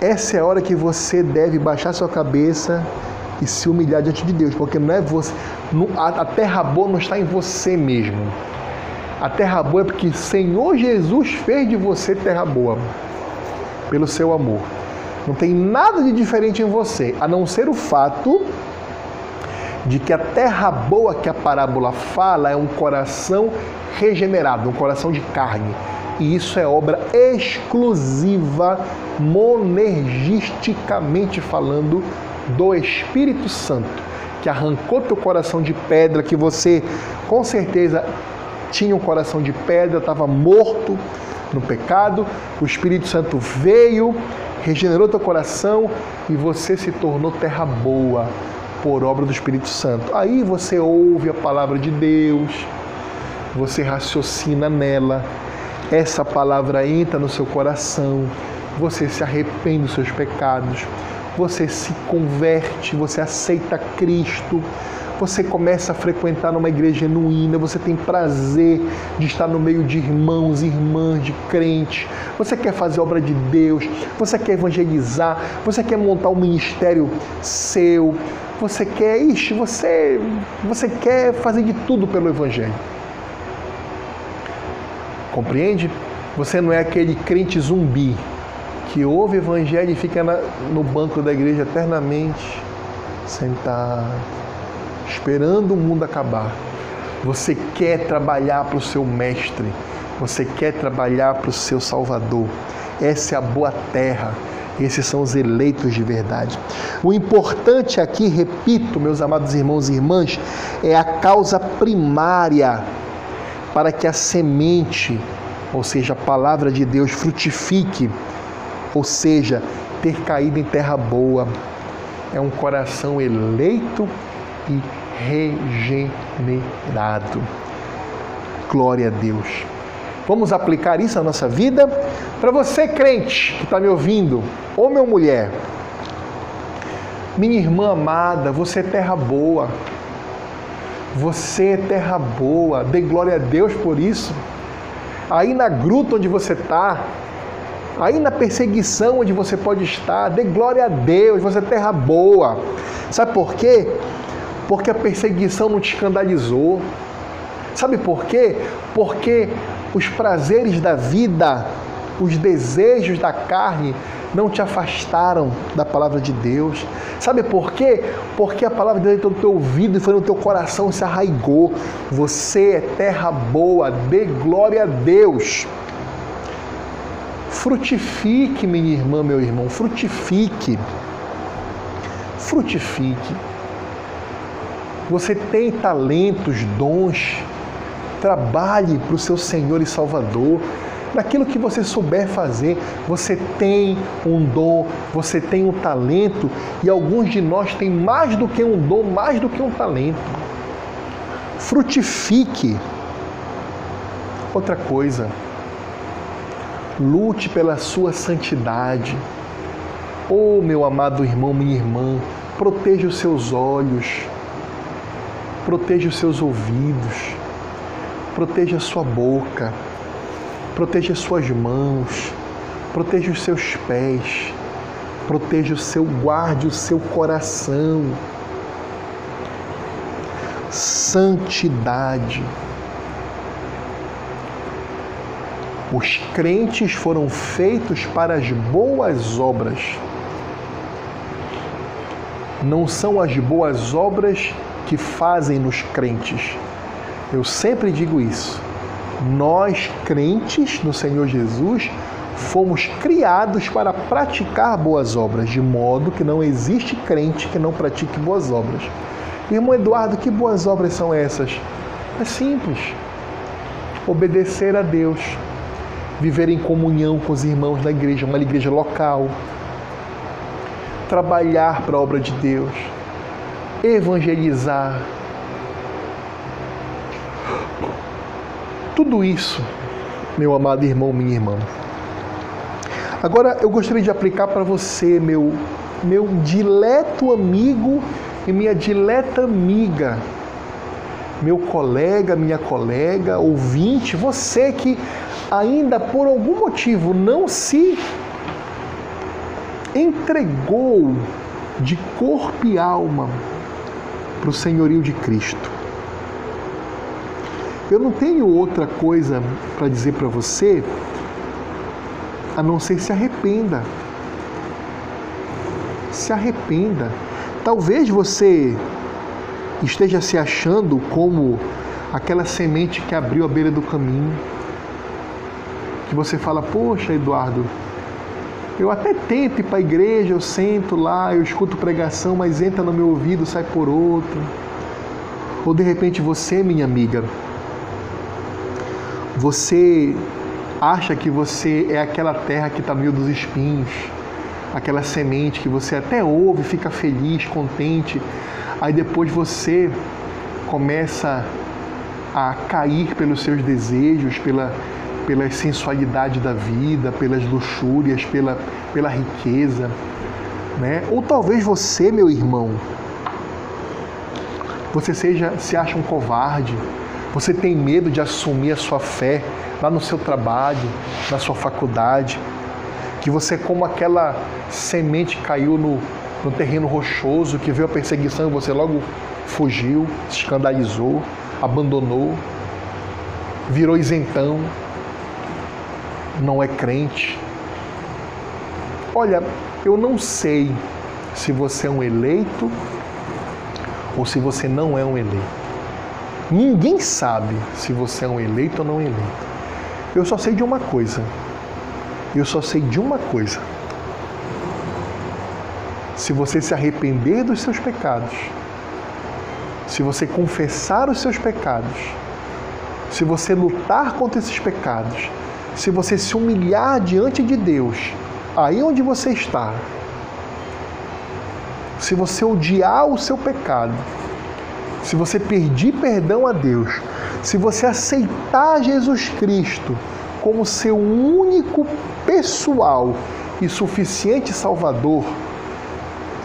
essa é a hora que você deve baixar sua cabeça e se humilhar diante de Deus, porque não é você, a terra boa não está em você mesmo. A terra boa é porque Senhor Jesus fez de você terra boa, pelo seu amor. Não tem nada de diferente em você, a não ser o fato de que a terra boa que a parábola fala é um coração regenerado, um coração de carne. E isso é obra exclusiva, monergisticamente falando, do Espírito Santo, que arrancou teu coração de pedra, que você com certeza tinha um coração de pedra, estava morto no pecado. O Espírito Santo veio, regenerou teu coração e você se tornou terra boa por obra do Espírito Santo. Aí você ouve a palavra de Deus, você raciocina nela, essa palavra entra no seu coração, você se arrepende dos seus pecados, você se converte, você aceita Cristo, você começa a frequentar numa igreja genuína, você tem prazer de estar no meio de irmãos irmãs, de crentes, você quer fazer obra de Deus, você quer evangelizar, você quer montar um ministério seu, você quer, ixi, você, você quer fazer de tudo pelo Evangelho. Compreende? Você não é aquele crente zumbi que ouve o Evangelho e fica na, no banco da igreja eternamente, sentado esperando o mundo acabar. Você quer trabalhar para o seu mestre, você quer trabalhar para o seu Salvador. Essa é a boa terra. Esses são os eleitos de verdade. O importante aqui, repito, meus amados irmãos e irmãs, é a causa primária para que a semente ou seja, a palavra de Deus frutifique, ou seja, ter caído em terra boa. É um coração eleito e regenerado. Glória a Deus. Vamos aplicar isso na nossa vida? Para você, crente, que está me ouvindo, ou mulher, minha irmã amada, você é terra boa. Você é terra boa. Dê glória a Deus por isso. Aí na gruta onde você está, aí na perseguição onde você pode estar, dê glória a Deus, você é terra boa. Sabe por quê? Porque a perseguição não te escandalizou. Sabe por quê? Porque os prazeres da vida, os desejos da carne não te afastaram da palavra de Deus. Sabe por quê? Porque a palavra de Deus entrou no teu ouvido e foi no teu coração e se arraigou. Você é terra boa, dê glória a Deus. Frutifique, minha irmã, meu irmão, frutifique. Frutifique. Você tem talentos, dons, Trabalhe para o seu Senhor e Salvador. Naquilo que você souber fazer, você tem um dom, você tem um talento e alguns de nós têm mais do que um dom, mais do que um talento. Frutifique. Outra coisa, lute pela sua santidade. Oh, meu amado irmão, minha irmã, proteja os seus olhos, proteja os seus ouvidos proteja a sua boca, proteja suas mãos, proteja os seus pés, proteja o seu, guarde o seu coração. Santidade. Os crentes foram feitos para as boas obras. Não são as boas obras que fazem nos crentes eu sempre digo isso. Nós, crentes no Senhor Jesus, fomos criados para praticar boas obras, de modo que não existe crente que não pratique boas obras. Irmão Eduardo, que boas obras são essas? É simples. Obedecer a Deus, viver em comunhão com os irmãos da igreja, uma igreja local, trabalhar para a obra de Deus, evangelizar, Tudo isso, meu amado irmão, minha irmã. Agora eu gostaria de aplicar para você, meu, meu dileto amigo e minha dileta amiga, meu colega, minha colega, ouvinte, você que ainda por algum motivo não se entregou de corpo e alma para o senhorio de Cristo. Eu não tenho outra coisa para dizer para você a não ser se arrependa. Se arrependa. Talvez você esteja se achando como aquela semente que abriu a beira do caminho. Que você fala, poxa, Eduardo, eu até tento ir para a igreja, eu sento lá, eu escuto pregação, mas entra no meu ouvido, sai por outro. Ou de repente você, minha amiga, você acha que você é aquela terra que está meio dos espinhos, aquela semente que você até ouve, fica feliz, contente, aí depois você começa a cair pelos seus desejos, pela, pela sensualidade da vida, pelas luxúrias, pela, pela riqueza. Né? Ou talvez você, meu irmão, você seja se acha um covarde, você tem medo de assumir a sua fé lá no seu trabalho, na sua faculdade, que você, como aquela semente caiu no, no terreno rochoso, que veio a perseguição e você logo fugiu, se escandalizou, abandonou, virou isentão, não é crente. Olha, eu não sei se você é um eleito ou se você não é um eleito. Ninguém sabe se você é um eleito ou não eleito. Eu só sei de uma coisa. Eu só sei de uma coisa. Se você se arrepender dos seus pecados, se você confessar os seus pecados, se você lutar contra esses pecados, se você se humilhar diante de Deus, aí onde você está, se você odiar o seu pecado, se você pedir perdão a Deus, se você aceitar Jesus Cristo como seu único pessoal e suficiente Salvador,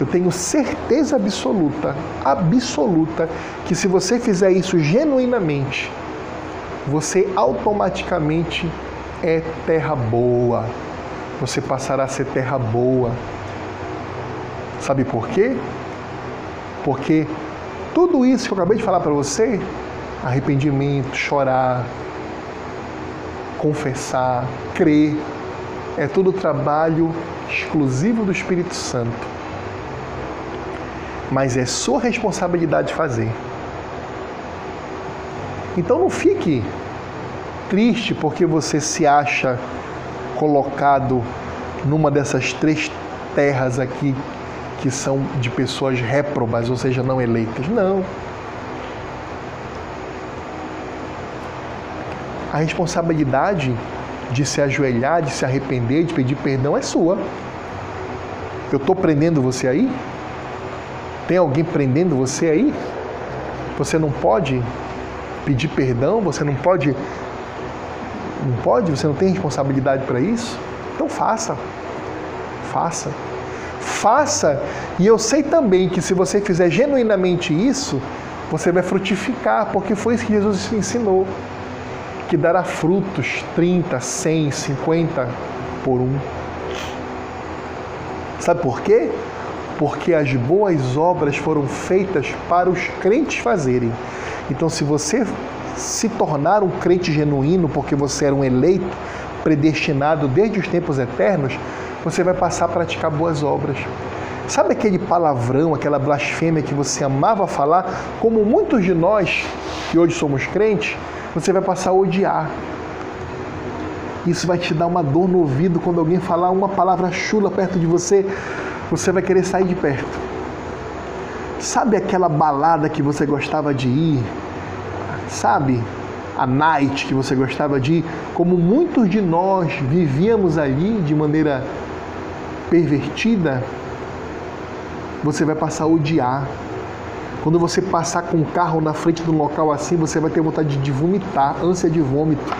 eu tenho certeza absoluta, absoluta, que se você fizer isso genuinamente, você automaticamente é terra boa. Você passará a ser terra boa. Sabe por quê? Porque tudo isso que eu acabei de falar para você, arrependimento, chorar, confessar, crer, é tudo trabalho exclusivo do Espírito Santo. Mas é sua responsabilidade fazer. Então não fique triste porque você se acha colocado numa dessas três terras aqui que são de pessoas réprobas, ou seja, não eleitas. Não. A responsabilidade de se ajoelhar, de se arrepender, de pedir perdão é sua. Eu estou prendendo você aí? Tem alguém prendendo você aí? Você não pode pedir perdão, você não pode. Não pode, você não tem responsabilidade para isso? Então faça. Faça. Faça. E eu sei também que se você fizer genuinamente isso, você vai frutificar, porque foi isso que Jesus ensinou. Que dará frutos 30, 100, 50 por um. Sabe por quê? Porque as boas obras foram feitas para os crentes fazerem. Então, se você se tornar um crente genuíno, porque você era um eleito, predestinado desde os tempos eternos, você vai passar a praticar boas obras. Sabe aquele palavrão, aquela blasfêmia que você amava falar, como muitos de nós que hoje somos crentes, você vai passar a odiar. Isso vai te dar uma dor no ouvido quando alguém falar uma palavra chula perto de você, você vai querer sair de perto. Sabe aquela balada que você gostava de ir? Sabe? A night que você gostava de? Como muitos de nós vivíamos ali de maneira pervertida, você vai passar a odiar. Quando você passar com o carro na frente de um local assim, você vai ter vontade de vomitar, ânsia de vômito.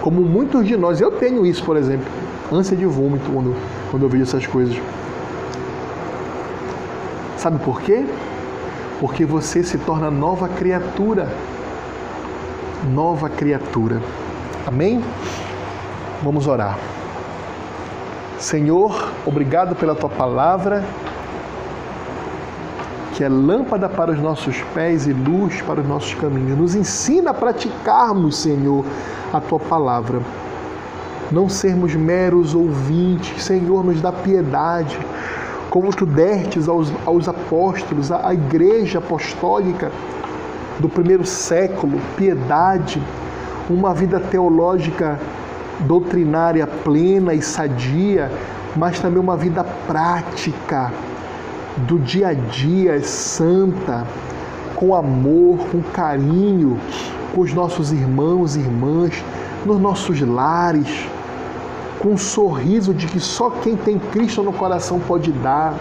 Como muitos de nós, eu tenho isso, por exemplo, ânsia de vômito quando, quando eu vejo essas coisas. Sabe por quê? Porque você se torna nova criatura. Nova criatura. Amém? Vamos orar. Senhor, obrigado pela tua palavra, que é lâmpada para os nossos pés e luz para os nossos caminhos. Nos ensina a praticarmos, Senhor, a tua palavra. Não sermos meros ouvintes, Senhor, nos dá piedade como tu destes aos, aos apóstolos, à igreja apostólica do primeiro século, piedade, uma vida teológica doutrinária plena e sadia, mas também uma vida prática do dia a dia santa, com amor, com carinho, com os nossos irmãos e irmãs, nos nossos lares com um sorriso de que só quem tem Cristo no coração pode dar.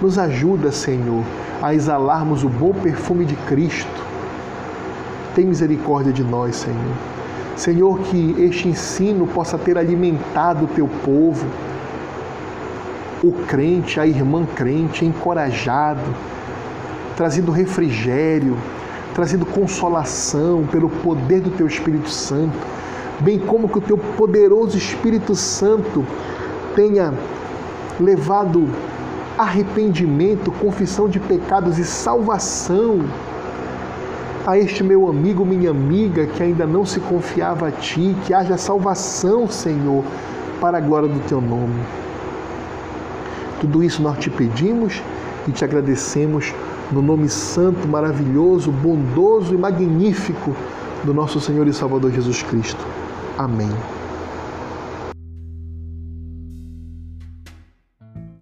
Nos ajuda, Senhor, a exalarmos o bom perfume de Cristo. Tem misericórdia de nós, Senhor. Senhor, que este ensino possa ter alimentado o teu povo, o crente, a irmã crente, encorajado, trazendo refrigério, trazendo consolação pelo poder do teu Espírito Santo bem como que o teu poderoso Espírito Santo tenha levado arrependimento, confissão de pecados e salvação a este meu amigo, minha amiga que ainda não se confiava a ti, que haja salvação, Senhor, para a glória do teu nome. Tudo isso nós te pedimos e te agradecemos no nome santo, maravilhoso, bondoso e magnífico do nosso Senhor e Salvador Jesus Cristo. Amém.